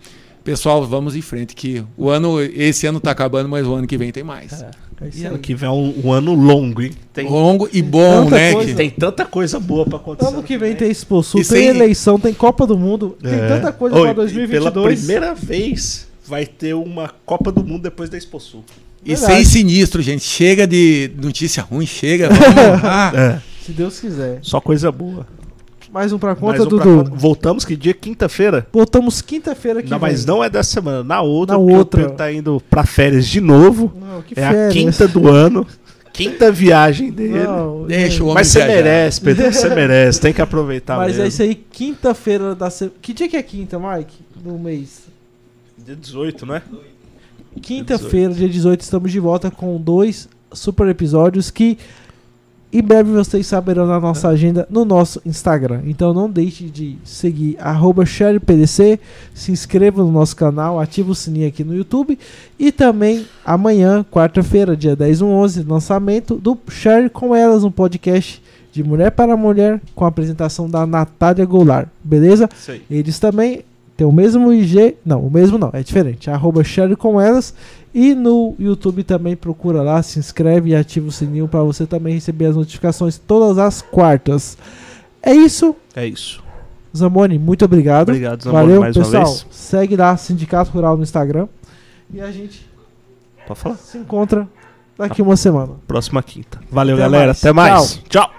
pessoal, vamos em frente que o ano esse ano está acabando, mas o ano que vem tem mais. É isso E ano que vem é um, um ano longo, hein? Tem, Longo e bom, né? coisa. tem tanta coisa boa pra acontecer. Ano que vem tem Expo Sul, tem sem- eleição, tem Copa do Mundo, tem É. tanta coisa Oi, pra e 2022. Pela primeira vez vai ter uma Copa do Mundo depois da Expo Sul. E Verdade. sem sinistro, gente. Chega de notícia ruim, chega. Vamos, ah, É. Se Deus quiser. Só coisa boa. Mais um pra conta, Mais um pra Dudu. conta. Voltamos que dia? Quinta-feira? Voltamos quinta-feira que Não, vem. mas não é dessa semana. Na outra, Na porque o outra. Pedro tá indo pra férias de novo. Não, que é a férias. quinta do ano. Quinta viagem dele. Não, Deixa o homem Mas você viajar. merece, Pedro. Você merece. Tem que aproveitar Mas mesmo. é isso aí, quinta-feira da semana. Que dia que é quinta, Mike? Do mês? Dia 18, não é? Quinta-feira, dia 18, estamos de volta com dois super episódios que em breve vocês saberão na nossa agenda no nosso Instagram. Então não deixe de seguir SharePDC, se inscreva no nosso canal, ative o sininho aqui no YouTube e também amanhã, quarta-feira, dia 10 do 11, lançamento do Share com Elas, um podcast de mulher para mulher com a apresentação da Natália Goulart, beleza? Isso aí. Eles também têm o mesmo IG. Não, o mesmo não, é diferente. Arroba share com elas. E no YouTube também procura lá, se inscreve e ativa o sininho para você também receber as notificações todas as quartas. É isso, É isso. Zamboni, muito obrigado. Obrigado, Zamora, Valeu, mais pessoal. uma vez. Segue lá, Sindicato Rural no Instagram. E a gente Pode falar. se encontra daqui uma semana. Próxima quinta. Valeu, Até galera. mais. Até mais. Tchau.